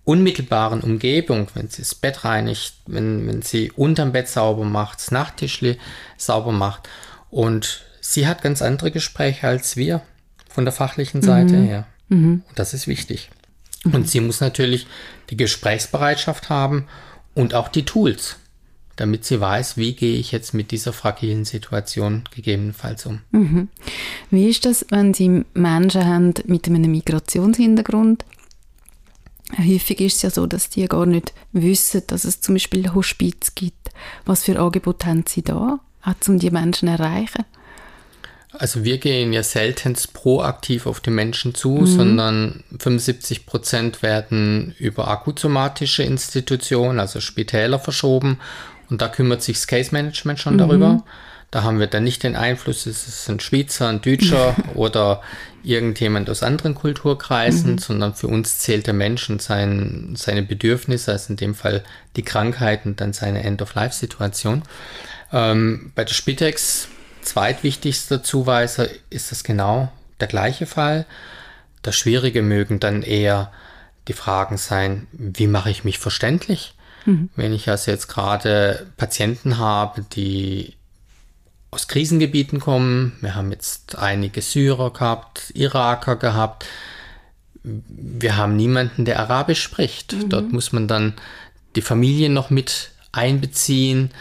unmittelbaren Umgebung, wenn sie das Bett reinigt, wenn, wenn sie unterm Bett sauber macht, das Nachttischli sauber macht. Und sie hat ganz andere Gespräche als wir von der fachlichen Seite mhm. her. Mhm. Und das ist wichtig. Mhm. Und sie muss natürlich die Gesprächsbereitschaft haben und auch die Tools, damit sie weiß, wie gehe ich jetzt mit dieser fragilen Situation gegebenenfalls um. Mhm. Wie ist das, wenn Sie Menschen haben mit einem Migrationshintergrund? Häufig ist es ja so, dass die gar nicht wissen, dass es zum Beispiel Hospiz gibt. Was für Angebote haben Sie da, um die Menschen zu erreichen? Also wir gehen ja seltenst proaktiv auf die Menschen zu, mhm. sondern 75 Prozent werden über akutsomatische Institutionen, also Spitäler verschoben. Und da kümmert sich das Case Management schon mhm. darüber. Da haben wir dann nicht den Einfluss, ist es ein Schweizer, ein Deutscher oder irgendjemand aus anderen Kulturkreisen, mhm. sondern für uns zählt der Mensch und sein, seine Bedürfnisse, also in dem Fall die Krankheit und dann seine End-of-Life-Situation. Ähm, bei der Spitex zweitwichtigster Zuweiser ist das genau der gleiche Fall. Das Schwierige mögen dann eher die Fragen sein, wie mache ich mich verständlich? Mhm. Wenn ich also jetzt gerade Patienten habe, die aus Krisengebieten kommen, wir haben jetzt einige Syrer gehabt, Iraker gehabt, wir haben niemanden, der Arabisch spricht. Mhm. Dort muss man dann die Familie noch mit einbeziehen.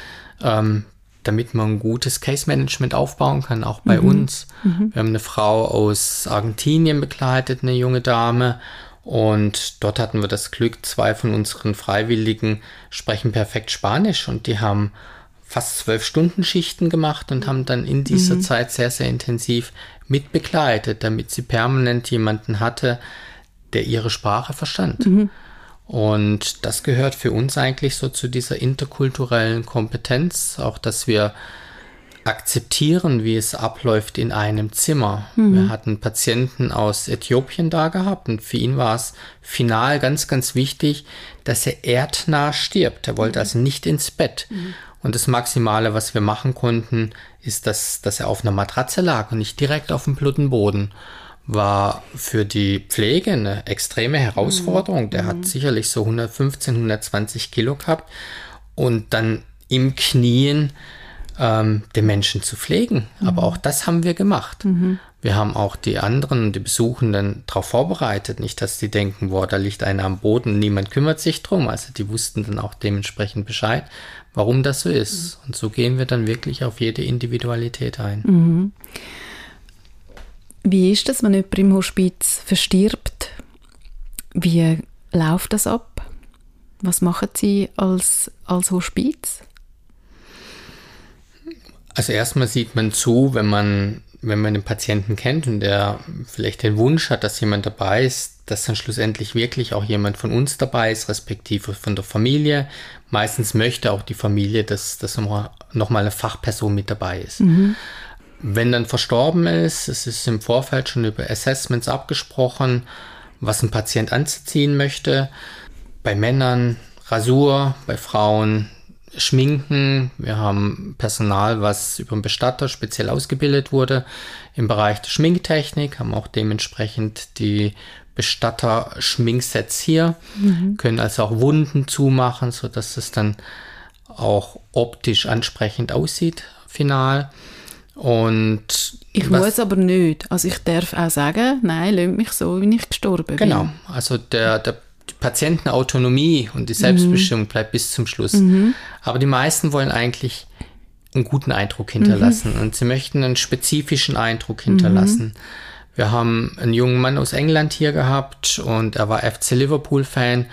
Ähm, damit man ein gutes Case Management aufbauen kann, auch bei mhm. uns. Mhm. Wir haben eine Frau aus Argentinien begleitet, eine junge Dame. Und dort hatten wir das Glück, zwei von unseren Freiwilligen sprechen perfekt Spanisch und die haben fast zwölf Stunden Schichten gemacht und haben dann in dieser mhm. Zeit sehr, sehr intensiv mitbegleitet, damit sie permanent jemanden hatte, der ihre Sprache verstand. Mhm. Und das gehört für uns eigentlich so zu dieser interkulturellen Kompetenz, auch dass wir akzeptieren, wie es abläuft in einem Zimmer. Mhm. Wir hatten Patienten aus Äthiopien da gehabt und für ihn war es final ganz, ganz wichtig, dass er erdnah stirbt. Er wollte mhm. also nicht ins Bett. Mhm. Und das Maximale, was wir machen konnten, ist, dass, dass er auf einer Matratze lag und nicht direkt auf dem Boden war für die Pflege eine extreme Herausforderung. Der hat mhm. sicherlich so 115, 120 Kilo gehabt und dann im Knien ähm, den Menschen zu pflegen. Mhm. Aber auch das haben wir gemacht. Mhm. Wir haben auch die anderen, die Besuchenden darauf vorbereitet. Nicht, dass die denken, boah, da liegt einer am Boden, niemand kümmert sich drum. Also die wussten dann auch dementsprechend Bescheid, warum das so ist. Mhm. Und so gehen wir dann wirklich auf jede Individualität ein. Wie ist das, wenn jemand im Hospiz verstirbt? Wie läuft das ab? Was machen Sie als, als Hospiz? Also erstmal sieht man zu, wenn man, wenn man den Patienten kennt und der vielleicht den Wunsch hat, dass jemand dabei ist, dass dann schlussendlich wirklich auch jemand von uns dabei ist, respektive von der Familie. Meistens möchte auch die Familie, dass, dass nochmal eine Fachperson mit dabei ist. Mhm. Wenn dann verstorben ist, es ist im Vorfeld schon über Assessments abgesprochen, was ein Patient anzuziehen möchte. Bei Männern Rasur, bei Frauen Schminken. Wir haben Personal, was über einen Bestatter speziell ausgebildet wurde im Bereich der Schminktechnik, haben auch dementsprechend die Bestatter-Schminksets hier, mhm. können also auch Wunden zumachen, sodass es dann auch optisch ansprechend aussieht, final. Und ich muss aber nicht. Also ich darf auch sagen, nein, lass mich so, wie ich gestorben genau. bin. Genau. Also der, der die Patientenautonomie und die Selbstbestimmung mhm. bleibt bis zum Schluss. Mhm. Aber die meisten wollen eigentlich einen guten Eindruck hinterlassen mhm. und sie möchten einen spezifischen Eindruck hinterlassen. Mhm. Wir haben einen jungen Mann aus England hier gehabt und er war FC Liverpool-Fan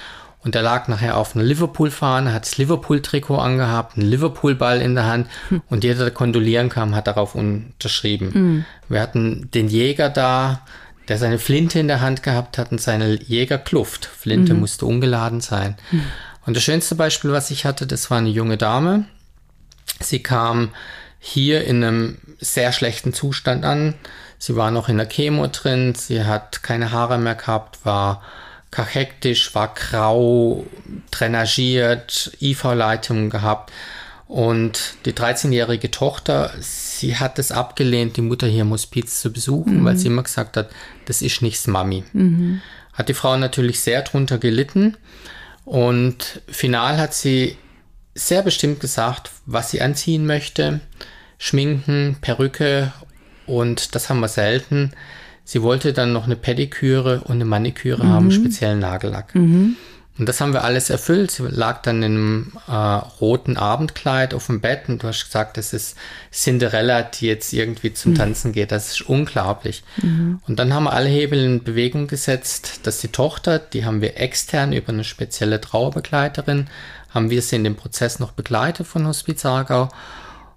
Und er lag nachher auf einer Liverpool-Fahne, hat das Liverpool-Trikot angehabt, einen Liverpool-Ball in der Hand hm. und jeder, der kondolieren kam, hat darauf unterschrieben. Hm. Wir hatten den Jäger da, der seine Flinte in der Hand gehabt hat und seine Jägerkluft. Flinte mhm. musste ungeladen sein. Mhm. Und das schönste Beispiel, was ich hatte, das war eine junge Dame. Sie kam hier in einem sehr schlechten Zustand an. Sie war noch in der Chemo drin, sie hat keine Haare mehr gehabt, war kachektisch, war grau, drainagiert, IV-Leitungen gehabt. Und die 13-jährige Tochter, sie hat es abgelehnt, die Mutter hier im Hospiz zu besuchen, mhm. weil sie immer gesagt hat, das ist nichts Mami. Mhm. Hat die Frau natürlich sehr drunter gelitten. Und final hat sie sehr bestimmt gesagt, was sie anziehen möchte. Schminken, Perücke und das haben wir selten. Sie wollte dann noch eine Pediküre und eine Maniküre mhm. haben, speziellen Nagellack. Mhm. Und das haben wir alles erfüllt. Sie lag dann in einem äh, roten Abendkleid auf dem Bett und du hast gesagt, das ist Cinderella, die jetzt irgendwie zum mhm. Tanzen geht. Das ist unglaublich. Mhm. Und dann haben wir alle Hebel in Bewegung gesetzt, dass die Tochter, die haben wir extern über eine spezielle Trauerbegleiterin, haben wir sie in dem Prozess noch begleitet von Hospiz Aargau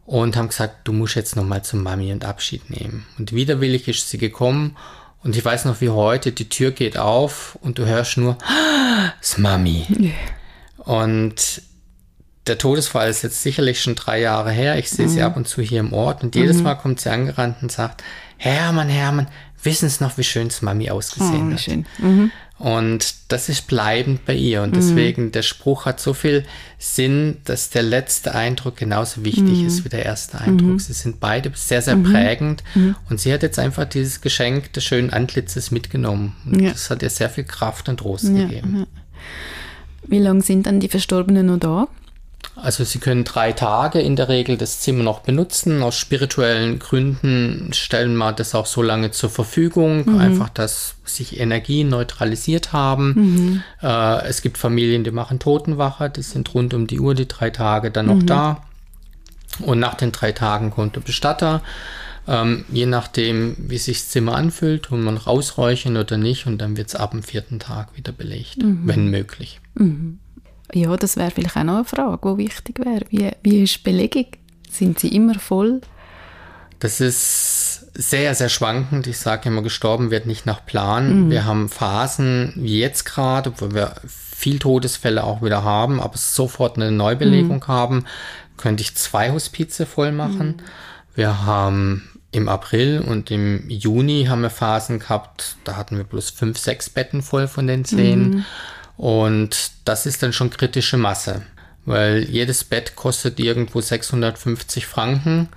und haben gesagt, du musst jetzt nochmal zum Mami und Abschied nehmen. Und widerwillig ist sie gekommen und ich weiß noch wie heute, die Tür geht auf und du hörst nur, das Mami. Und der Todesfall ist jetzt sicherlich schon drei Jahre her. Ich sehe mhm. sie ab und zu hier im Ort und jedes mhm. Mal kommt sie angerannt und sagt, Hermann, Hermann, wissen Sie noch, wie schön das Mami ausgesehen oh, hat? Mhm. Und das ist bleibend bei ihr. Und mhm. deswegen, der Spruch hat so viel Sinn, dass der letzte Eindruck genauso wichtig mhm. ist wie der erste Eindruck. Mhm. Sie sind beide sehr, sehr mhm. prägend. Mhm. Und sie hat jetzt einfach dieses Geschenk des schönen Antlitzes mitgenommen. Und ja. das hat ihr sehr viel Kraft und Trost ja, gegeben. Ja. Wie lange sind dann die Verstorbenen noch da? Also Sie können drei Tage in der Regel das Zimmer noch benutzen. Aus spirituellen Gründen stellen wir das auch so lange zur Verfügung, mhm. einfach, dass sich Energien neutralisiert haben. Mhm. Äh, es gibt Familien, die machen Totenwache, die sind rund um die Uhr die drei Tage dann noch mhm. da. Und nach den drei Tagen kommt der Bestatter. Ähm, je nachdem, wie sich das Zimmer anfühlt, tun man rausräuchern oder nicht. Und dann wird es ab dem vierten Tag wieder belegt, mhm. wenn möglich. Mhm. Ja, das wäre vielleicht auch noch eine Frage, die wichtig wäre. Wie, wie ist die Belegung? Sind sie immer voll? Das ist sehr, sehr schwankend. Ich sage immer, gestorben wird nicht nach Plan. Mhm. Wir haben Phasen wie jetzt gerade, wo wir viel Todesfälle auch wieder haben, aber sofort eine Neubelegung mhm. haben, könnte ich zwei Hospize voll machen. Mhm. Wir haben im April und im Juni haben wir Phasen gehabt, da hatten wir bloß fünf, sechs Betten voll von den zehn. Und das ist dann schon kritische Masse, weil jedes Bett kostet irgendwo 650 Franken.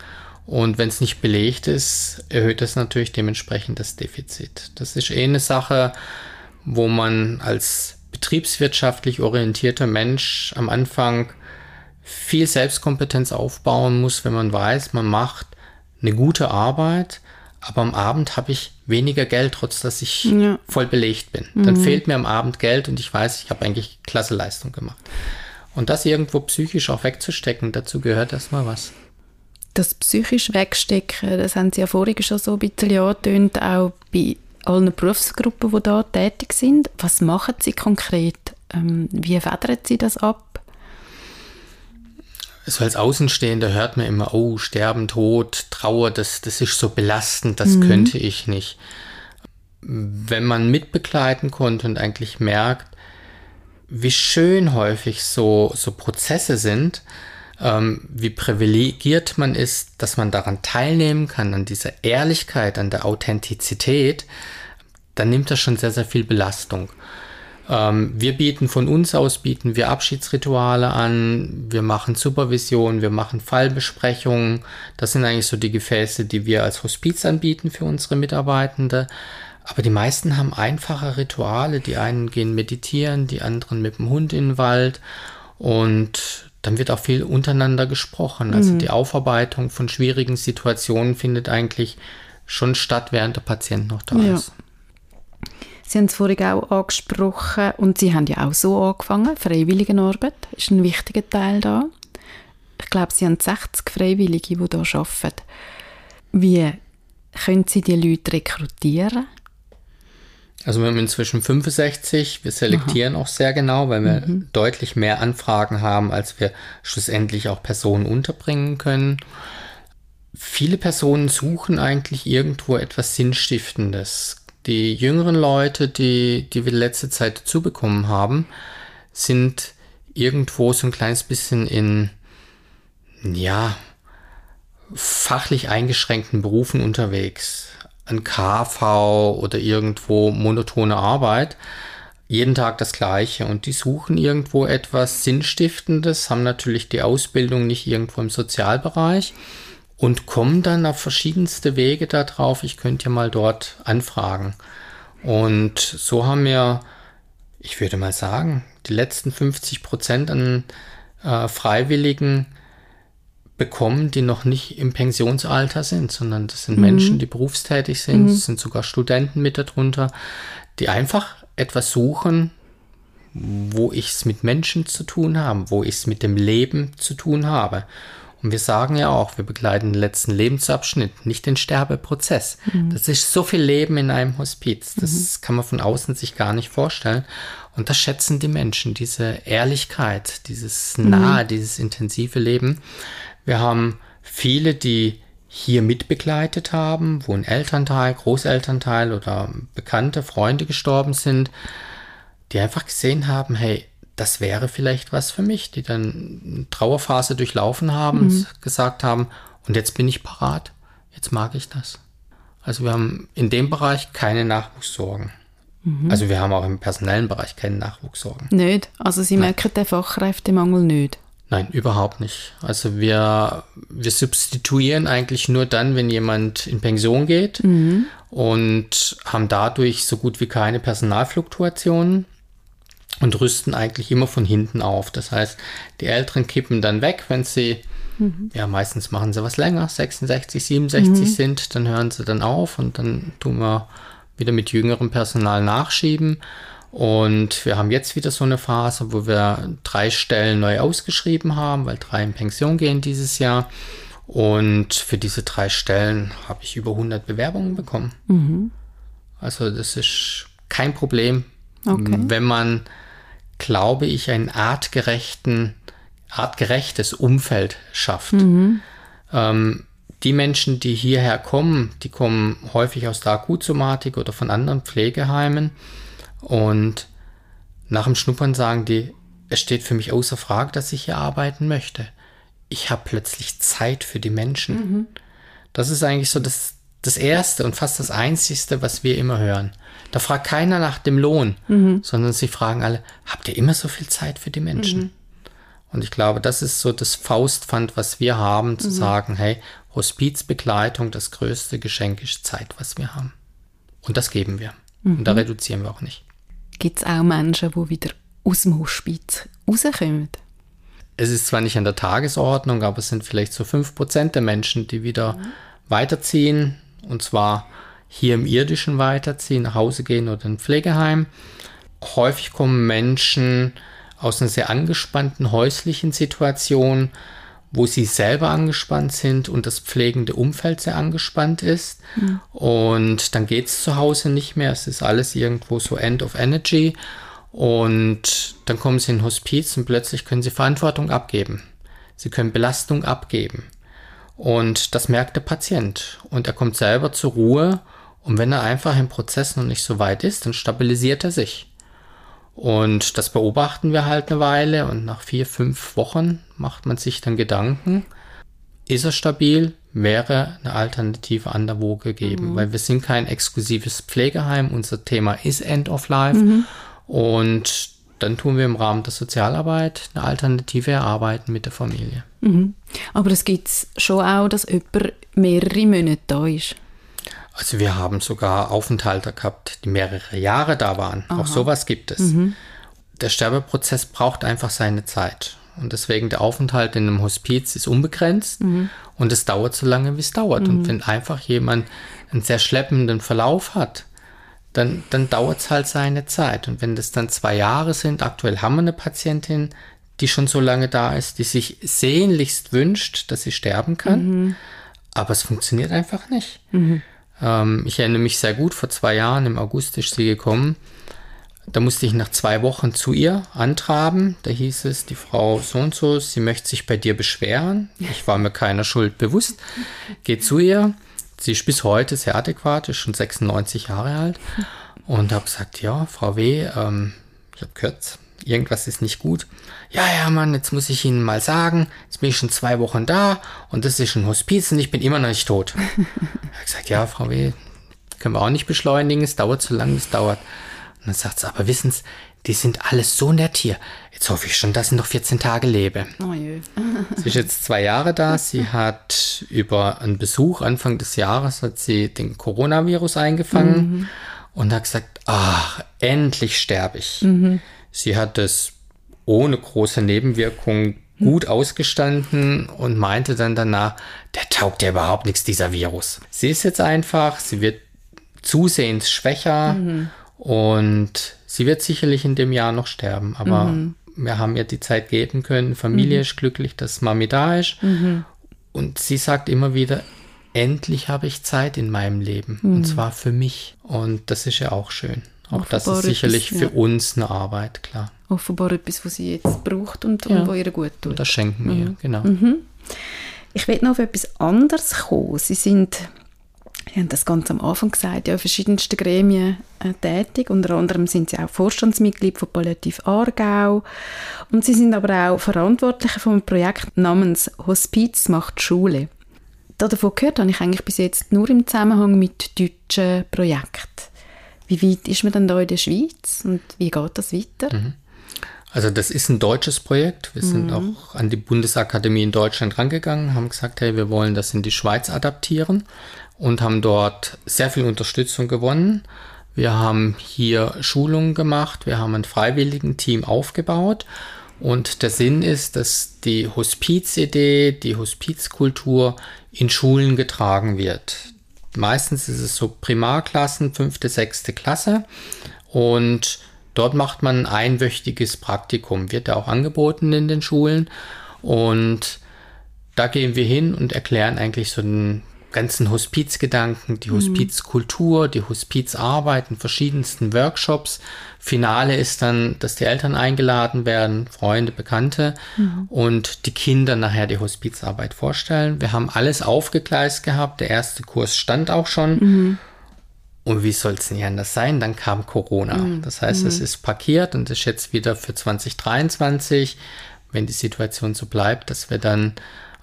Und wenn es nicht belegt ist, erhöht das natürlich dementsprechend das Defizit. Das ist eh eine Sache, wo man als betriebswirtschaftlich orientierter Mensch am Anfang viel Selbstkompetenz aufbauen muss, wenn man weiß, man macht eine gute Arbeit, aber am Abend habe ich weniger Geld, trotz dass ich ja. voll belegt bin. Dann mhm. fehlt mir am Abend Geld und ich weiß, ich habe eigentlich klasse Leistung gemacht. Und das irgendwo psychisch auch wegzustecken, dazu gehört erstmal was. Das psychisch wegstecken, das haben Sie ja vorhin schon so ein bisschen angetönt, auch bei allen Berufsgruppen, die da tätig sind. Was machen Sie konkret? Ähm, wie federn Sie das ab? So als Außenstehender hört man immer, oh, Sterben, Tod, Trauer, das, das ist so belastend, das mhm. könnte ich nicht. Wenn man mitbegleiten konnte und eigentlich merkt, wie schön häufig so, so Prozesse sind, ähm, wie privilegiert man ist, dass man daran teilnehmen kann, an dieser Ehrlichkeit, an der Authentizität, dann nimmt das schon sehr, sehr viel Belastung. Ähm, wir bieten von uns aus, bieten wir Abschiedsrituale an, wir machen Supervision, wir machen Fallbesprechungen. Das sind eigentlich so die Gefäße, die wir als Hospiz anbieten für unsere Mitarbeitende. Aber die meisten haben einfache Rituale. Die einen gehen meditieren, die anderen mit dem Hund in den Wald. Und dann wird auch viel untereinander gesprochen. Also mhm. die Aufarbeitung von schwierigen Situationen findet eigentlich schon statt, während der Patient noch da ja. ist. Sie haben es vorhin auch angesprochen und Sie haben ja auch so angefangen. Freiwilligenarbeit ist ein wichtiger Teil da. Ich glaube, Sie haben 60 Freiwillige, die hier arbeiten. Wie können Sie die Leute rekrutieren? Also wir haben inzwischen 65. Wir selektieren Aha. auch sehr genau, weil wir mhm. deutlich mehr Anfragen haben, als wir schlussendlich auch Personen unterbringen können. Viele Personen suchen eigentlich irgendwo etwas Sinnstiftendes. Die jüngeren Leute, die, die wir letzte Zeit dazu bekommen haben, sind irgendwo so ein kleines bisschen in, ja, fachlich eingeschränkten Berufen unterwegs. Ein KV oder irgendwo monotone Arbeit. Jeden Tag das Gleiche. Und die suchen irgendwo etwas Sinnstiftendes, haben natürlich die Ausbildung nicht irgendwo im Sozialbereich und kommen dann auf verschiedenste Wege darauf, ich könnte ja mal dort anfragen. Und so haben wir, ich würde mal sagen, die letzten 50 Prozent an äh, Freiwilligen bekommen, die noch nicht im Pensionsalter sind, sondern das sind mhm. Menschen, die berufstätig sind, mhm. sind sogar Studenten mit darunter, die einfach etwas suchen, wo ich es mit Menschen zu tun habe, wo ich es mit dem Leben zu tun habe. Und wir sagen ja auch, wir begleiten den letzten Lebensabschnitt, nicht den Sterbeprozess. Mhm. Das ist so viel Leben in einem Hospiz. Das mhm. kann man von außen sich gar nicht vorstellen. Und das schätzen die Menschen, diese Ehrlichkeit, dieses nahe, mhm. dieses intensive Leben. Wir haben viele, die hier mitbegleitet haben, wo ein Elternteil, Großelternteil oder bekannte Freunde gestorben sind, die einfach gesehen haben, hey, das wäre vielleicht was für mich, die dann eine Trauerphase durchlaufen haben, mhm. gesagt haben, und jetzt bin ich parat, jetzt mag ich das. Also wir haben in dem Bereich keine Nachwuchssorgen. Mhm. Also wir haben auch im personellen Bereich keine Nachwuchssorgen. Nicht? Also Sie Nein. merken den Fachkräftemangel nicht? Nein, überhaupt nicht. Also wir, wir substituieren eigentlich nur dann, wenn jemand in Pension geht mhm. und haben dadurch so gut wie keine Personalfluktuationen und rüsten eigentlich immer von hinten auf. Das heißt, die Älteren kippen dann weg, wenn sie, mhm. ja, meistens machen sie was länger, 66, 67 mhm. sind, dann hören sie dann auf und dann tun wir wieder mit jüngerem Personal nachschieben. Und wir haben jetzt wieder so eine Phase, wo wir drei Stellen neu ausgeschrieben haben, weil drei in Pension gehen dieses Jahr. Und für diese drei Stellen habe ich über 100 Bewerbungen bekommen. Mhm. Also das ist kein Problem, okay. wenn man, glaube ich, ein artgerechten, artgerechtes Umfeld schafft. Mhm. Ähm, die Menschen, die hierher kommen, die kommen häufig aus der Akutsomatik oder von anderen Pflegeheimen. Und nach dem Schnuppern sagen die, es steht für mich außer Frage, dass ich hier arbeiten möchte. Ich habe plötzlich Zeit für die Menschen. Mhm. Das ist eigentlich so das, das Erste und fast das Einzigste, was wir immer hören. Da fragt keiner nach dem Lohn, mhm. sondern sie fragen alle, habt ihr immer so viel Zeit für die Menschen? Mhm. Und ich glaube, das ist so das Faustpfand, was wir haben, zu mhm. sagen, hey, Hospizbegleitung, das größte Geschenk ist Zeit, was wir haben. Und das geben wir. Und da mhm. reduzieren wir auch nicht gibt es auch Menschen, die wieder aus dem Hospiz rauskommen? Es ist zwar nicht an der Tagesordnung, aber es sind vielleicht so 5% der Menschen, die wieder mhm. weiterziehen. Und zwar hier im irdischen weiterziehen, nach Hause gehen oder in Pflegeheim. Häufig kommen Menschen aus einer sehr angespannten häuslichen Situation, wo sie selber angespannt sind und das pflegende Umfeld sehr angespannt ist. Mhm. Und dann geht es zu Hause nicht mehr. Es ist alles irgendwo so End of Energy. Und dann kommen sie in Hospiz und plötzlich können sie Verantwortung abgeben. Sie können Belastung abgeben. Und das merkt der Patient. Und er kommt selber zur Ruhe. Und wenn er einfach im Prozess noch nicht so weit ist, dann stabilisiert er sich. Und das beobachten wir halt eine Weile und nach vier, fünf Wochen macht man sich dann Gedanken, ist er stabil, wäre eine Alternative an der Woge geben, mhm. weil wir sind kein exklusives Pflegeheim, unser Thema ist End of Life mhm. und dann tun wir im Rahmen der Sozialarbeit eine Alternative erarbeiten mit der Familie. Mhm. Aber es gibt schon auch, dass jemand mehrere Monate da ist. Also wir haben sogar Aufenthalte gehabt, die mehrere Jahre da waren. Aha. Auch sowas gibt es. Mhm. Der Sterbeprozess braucht einfach seine Zeit. Und deswegen der Aufenthalt in einem Hospiz ist unbegrenzt mhm. und es dauert so lange, wie es dauert. Mhm. Und wenn einfach jemand einen sehr schleppenden Verlauf hat, dann, dann dauert es halt seine Zeit. Und wenn das dann zwei Jahre sind, aktuell haben wir eine Patientin, die schon so lange da ist, die sich sehnlichst wünscht, dass sie sterben kann, mhm. aber es funktioniert einfach nicht. Ähm, ich erinnere mich sehr gut, vor zwei Jahren, im August ist sie gekommen. Da musste ich nach zwei Wochen zu ihr antraben. Da hieß es, die Frau so und so, sie möchte sich bei dir beschweren. Ich war mir keiner Schuld bewusst. Geh zu ihr. Sie ist bis heute sehr adäquat, ist schon 96 Jahre alt. Und habe gesagt, ja, Frau W., ähm, ich habe gehört, irgendwas ist nicht gut. Ja, ja, Mann, jetzt muss ich Ihnen mal sagen, jetzt bin ich schon zwei Wochen da und das ist ein Hospiz und ich bin immer noch nicht tot. ich habe gesagt, ja, Frau W., können wir auch nicht beschleunigen, es dauert zu lange, es dauert. Und dann sagt sie, aber wissen Sie, die sind alles so nett hier. Jetzt hoffe ich schon, dass ich noch 14 Tage lebe. Oh je. sie ist jetzt zwei Jahre da. Sie hat über einen Besuch Anfang des Jahres hat sie den Coronavirus eingefangen mhm. und hat gesagt, ach, endlich sterbe ich. Mhm. Sie hat es ohne große Nebenwirkungen gut mhm. ausgestanden und meinte dann danach, der taugt ja überhaupt nichts, dieser Virus. Sie ist jetzt einfach, sie wird zusehends schwächer mhm. und sie wird sicherlich in dem Jahr noch sterben, aber mhm. wir haben ihr die Zeit geben können. Familie mhm. ist glücklich, dass Mami da ist. Mhm. Und sie sagt immer wieder, endlich habe ich Zeit in meinem Leben. Und zwar für mich. Und das ist ja auch schön. Auch Offenbar das ist sicherlich etwas, für ja. uns eine Arbeit, klar. Offenbar etwas, was sie jetzt braucht und, ja. und was ihr gut tut. Das schenken wir, mhm. genau. Mhm. Ich will noch auf etwas anderes kommen. Sie sind, Sie haben das ganz am Anfang gesagt, ja, in verschiedensten Gremien äh, tätig. Unter anderem sind Sie auch Vorstandsmitglied von Palliativ Aargau. Und Sie sind aber auch Verantwortliche von einem Projekt namens Hospiz macht Schule. Davon gehört habe ich eigentlich bis jetzt nur im Zusammenhang mit deutschen Projekten. Wie weit ist man dann da in der Schweiz und wie geht das weiter? Mhm. Also das ist ein deutsches Projekt. Wir mhm. sind auch an die Bundesakademie in Deutschland rangegangen, haben gesagt, hey, wir wollen das in die Schweiz adaptieren und haben dort sehr viel Unterstützung gewonnen. Wir haben hier Schulungen gemacht, wir haben ein freiwilligen Team aufgebaut und der Sinn ist, dass die Hospizidee, die Hospizkultur in Schulen getragen wird. Meistens ist es so Primarklassen, fünfte, sechste Klasse. Und dort macht man ein einwöchiges Praktikum, wird ja auch angeboten in den Schulen. Und da gehen wir hin und erklären eigentlich so einen ganzen Hospizgedanken, die mhm. Hospizkultur, die Hospizarbeit in verschiedensten Workshops. Finale ist dann, dass die Eltern eingeladen werden, Freunde, Bekannte mhm. und die Kinder nachher die Hospizarbeit vorstellen. Wir haben alles aufgegleist gehabt. Der erste Kurs stand auch schon. Mhm. Und wie soll es nicht anders sein? Dann kam Corona. Mhm. Das heißt, es mhm. ist parkiert und ist jetzt wieder für 2023, wenn die Situation so bleibt, dass wir dann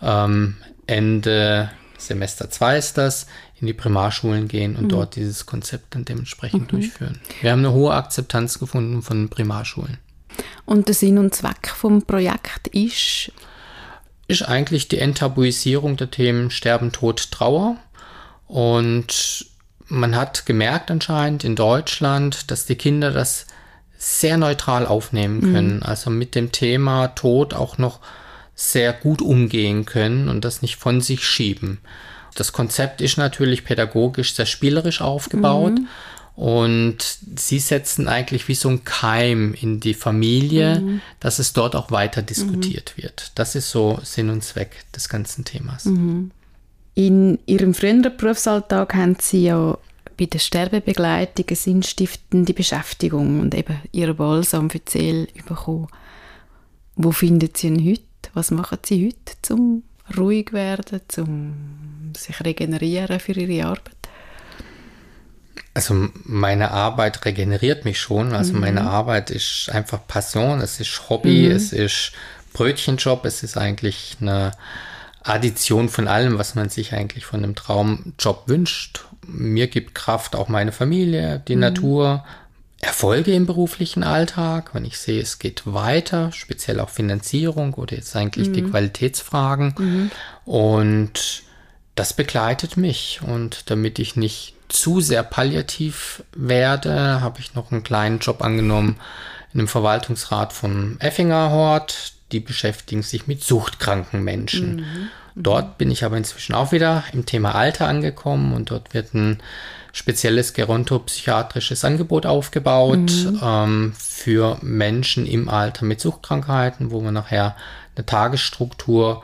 ähm, Ende Semester 2 ist das, in die Primarschulen gehen und mhm. dort dieses Konzept dann dementsprechend mhm. durchführen. Wir haben eine hohe Akzeptanz gefunden von Primarschulen. Und der Sinn und Zweck vom Projekt ist? Ist eigentlich die Enttabuisierung der Themen Sterben, Tod, Trauer. Und man hat gemerkt anscheinend in Deutschland, dass die Kinder das sehr neutral aufnehmen mhm. können. Mhm. Also mit dem Thema Tod auch noch sehr gut umgehen können und das nicht von sich schieben. Das Konzept ist natürlich pädagogisch sehr spielerisch aufgebaut. Mhm. Und sie setzen eigentlich wie so ein Keim in die Familie, mhm. dass es dort auch weiter diskutiert mhm. wird. Das ist so Sinn und Zweck des ganzen Themas. Mhm. In Ihrem früheren Berufsalltag haben Sie ja bei der Sterbebegleitung eine sinnstiftende Beschäftigung und eben Ihr Balsam für die Seele bekommen. Wo finden Sie ihn heute? Was machen Sie heute, zum ruhig werden, zum sich regenerieren für Ihre Arbeit? Also meine Arbeit regeneriert mich schon. Also mhm. meine Arbeit ist einfach Passion, es ist Hobby, mhm. es ist Brötchenjob, es ist eigentlich eine Addition von allem, was man sich eigentlich von einem Traumjob wünscht. Mir gibt Kraft auch meine Familie, die mhm. Natur, Erfolge im beruflichen Alltag, wenn ich sehe, es geht weiter, speziell auch Finanzierung oder jetzt eigentlich mhm. die Qualitätsfragen. Mhm. Und das begleitet mich. Und damit ich nicht zu sehr palliativ werde, habe ich noch einen kleinen Job angenommen in einem Verwaltungsrat vom Effinger Hort. Die beschäftigen sich mit suchtkranken Menschen. Mhm. Dort bin ich aber inzwischen auch wieder im Thema Alter angekommen und dort wird ein spezielles gerontopsychiatrisches Angebot aufgebaut mhm. ähm, für Menschen im Alter mit Suchtkrankheiten, wo wir nachher eine Tagesstruktur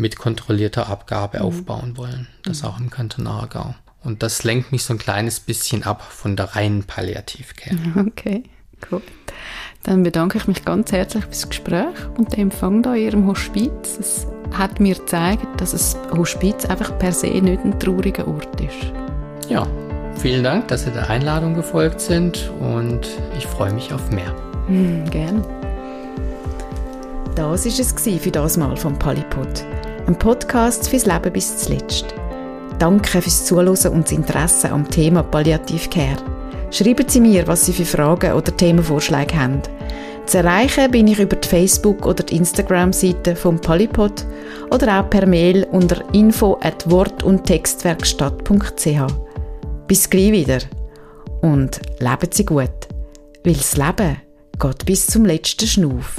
mit kontrollierter Abgabe mhm. aufbauen wollen. Das mhm. auch im Kanton Aargau. Und das lenkt mich so ein kleines bisschen ab von der reinen Palliativcare. Okay, gut. Dann bedanke ich mich ganz herzlich fürs Gespräch und den Empfang da in Ihrem Hospiz. Es hat mir gezeigt, dass das Hospiz einfach per se nicht ein trauriger Ort ist. Ja, vielen Dank, dass Sie der Einladung gefolgt sind und ich freue mich auf mehr. Mm, gern. Das war es für das Mal vom Palipod. Ein Podcast fürs Leben bis zuletzt. Danke fürs Zuhören und das Interesse am Thema Palliativcare. Schreiben Sie mir, was Sie für Fragen oder Themenvorschläge haben. Zu erreichen bin ich über die Facebook- oder die Instagram-Seite vom Polypod oder auch per Mail unter info at wort- und textwerkstatt.ch. Bis gleich wieder und leben Sie gut, weil das Leben geht bis zum letzten Schnuff.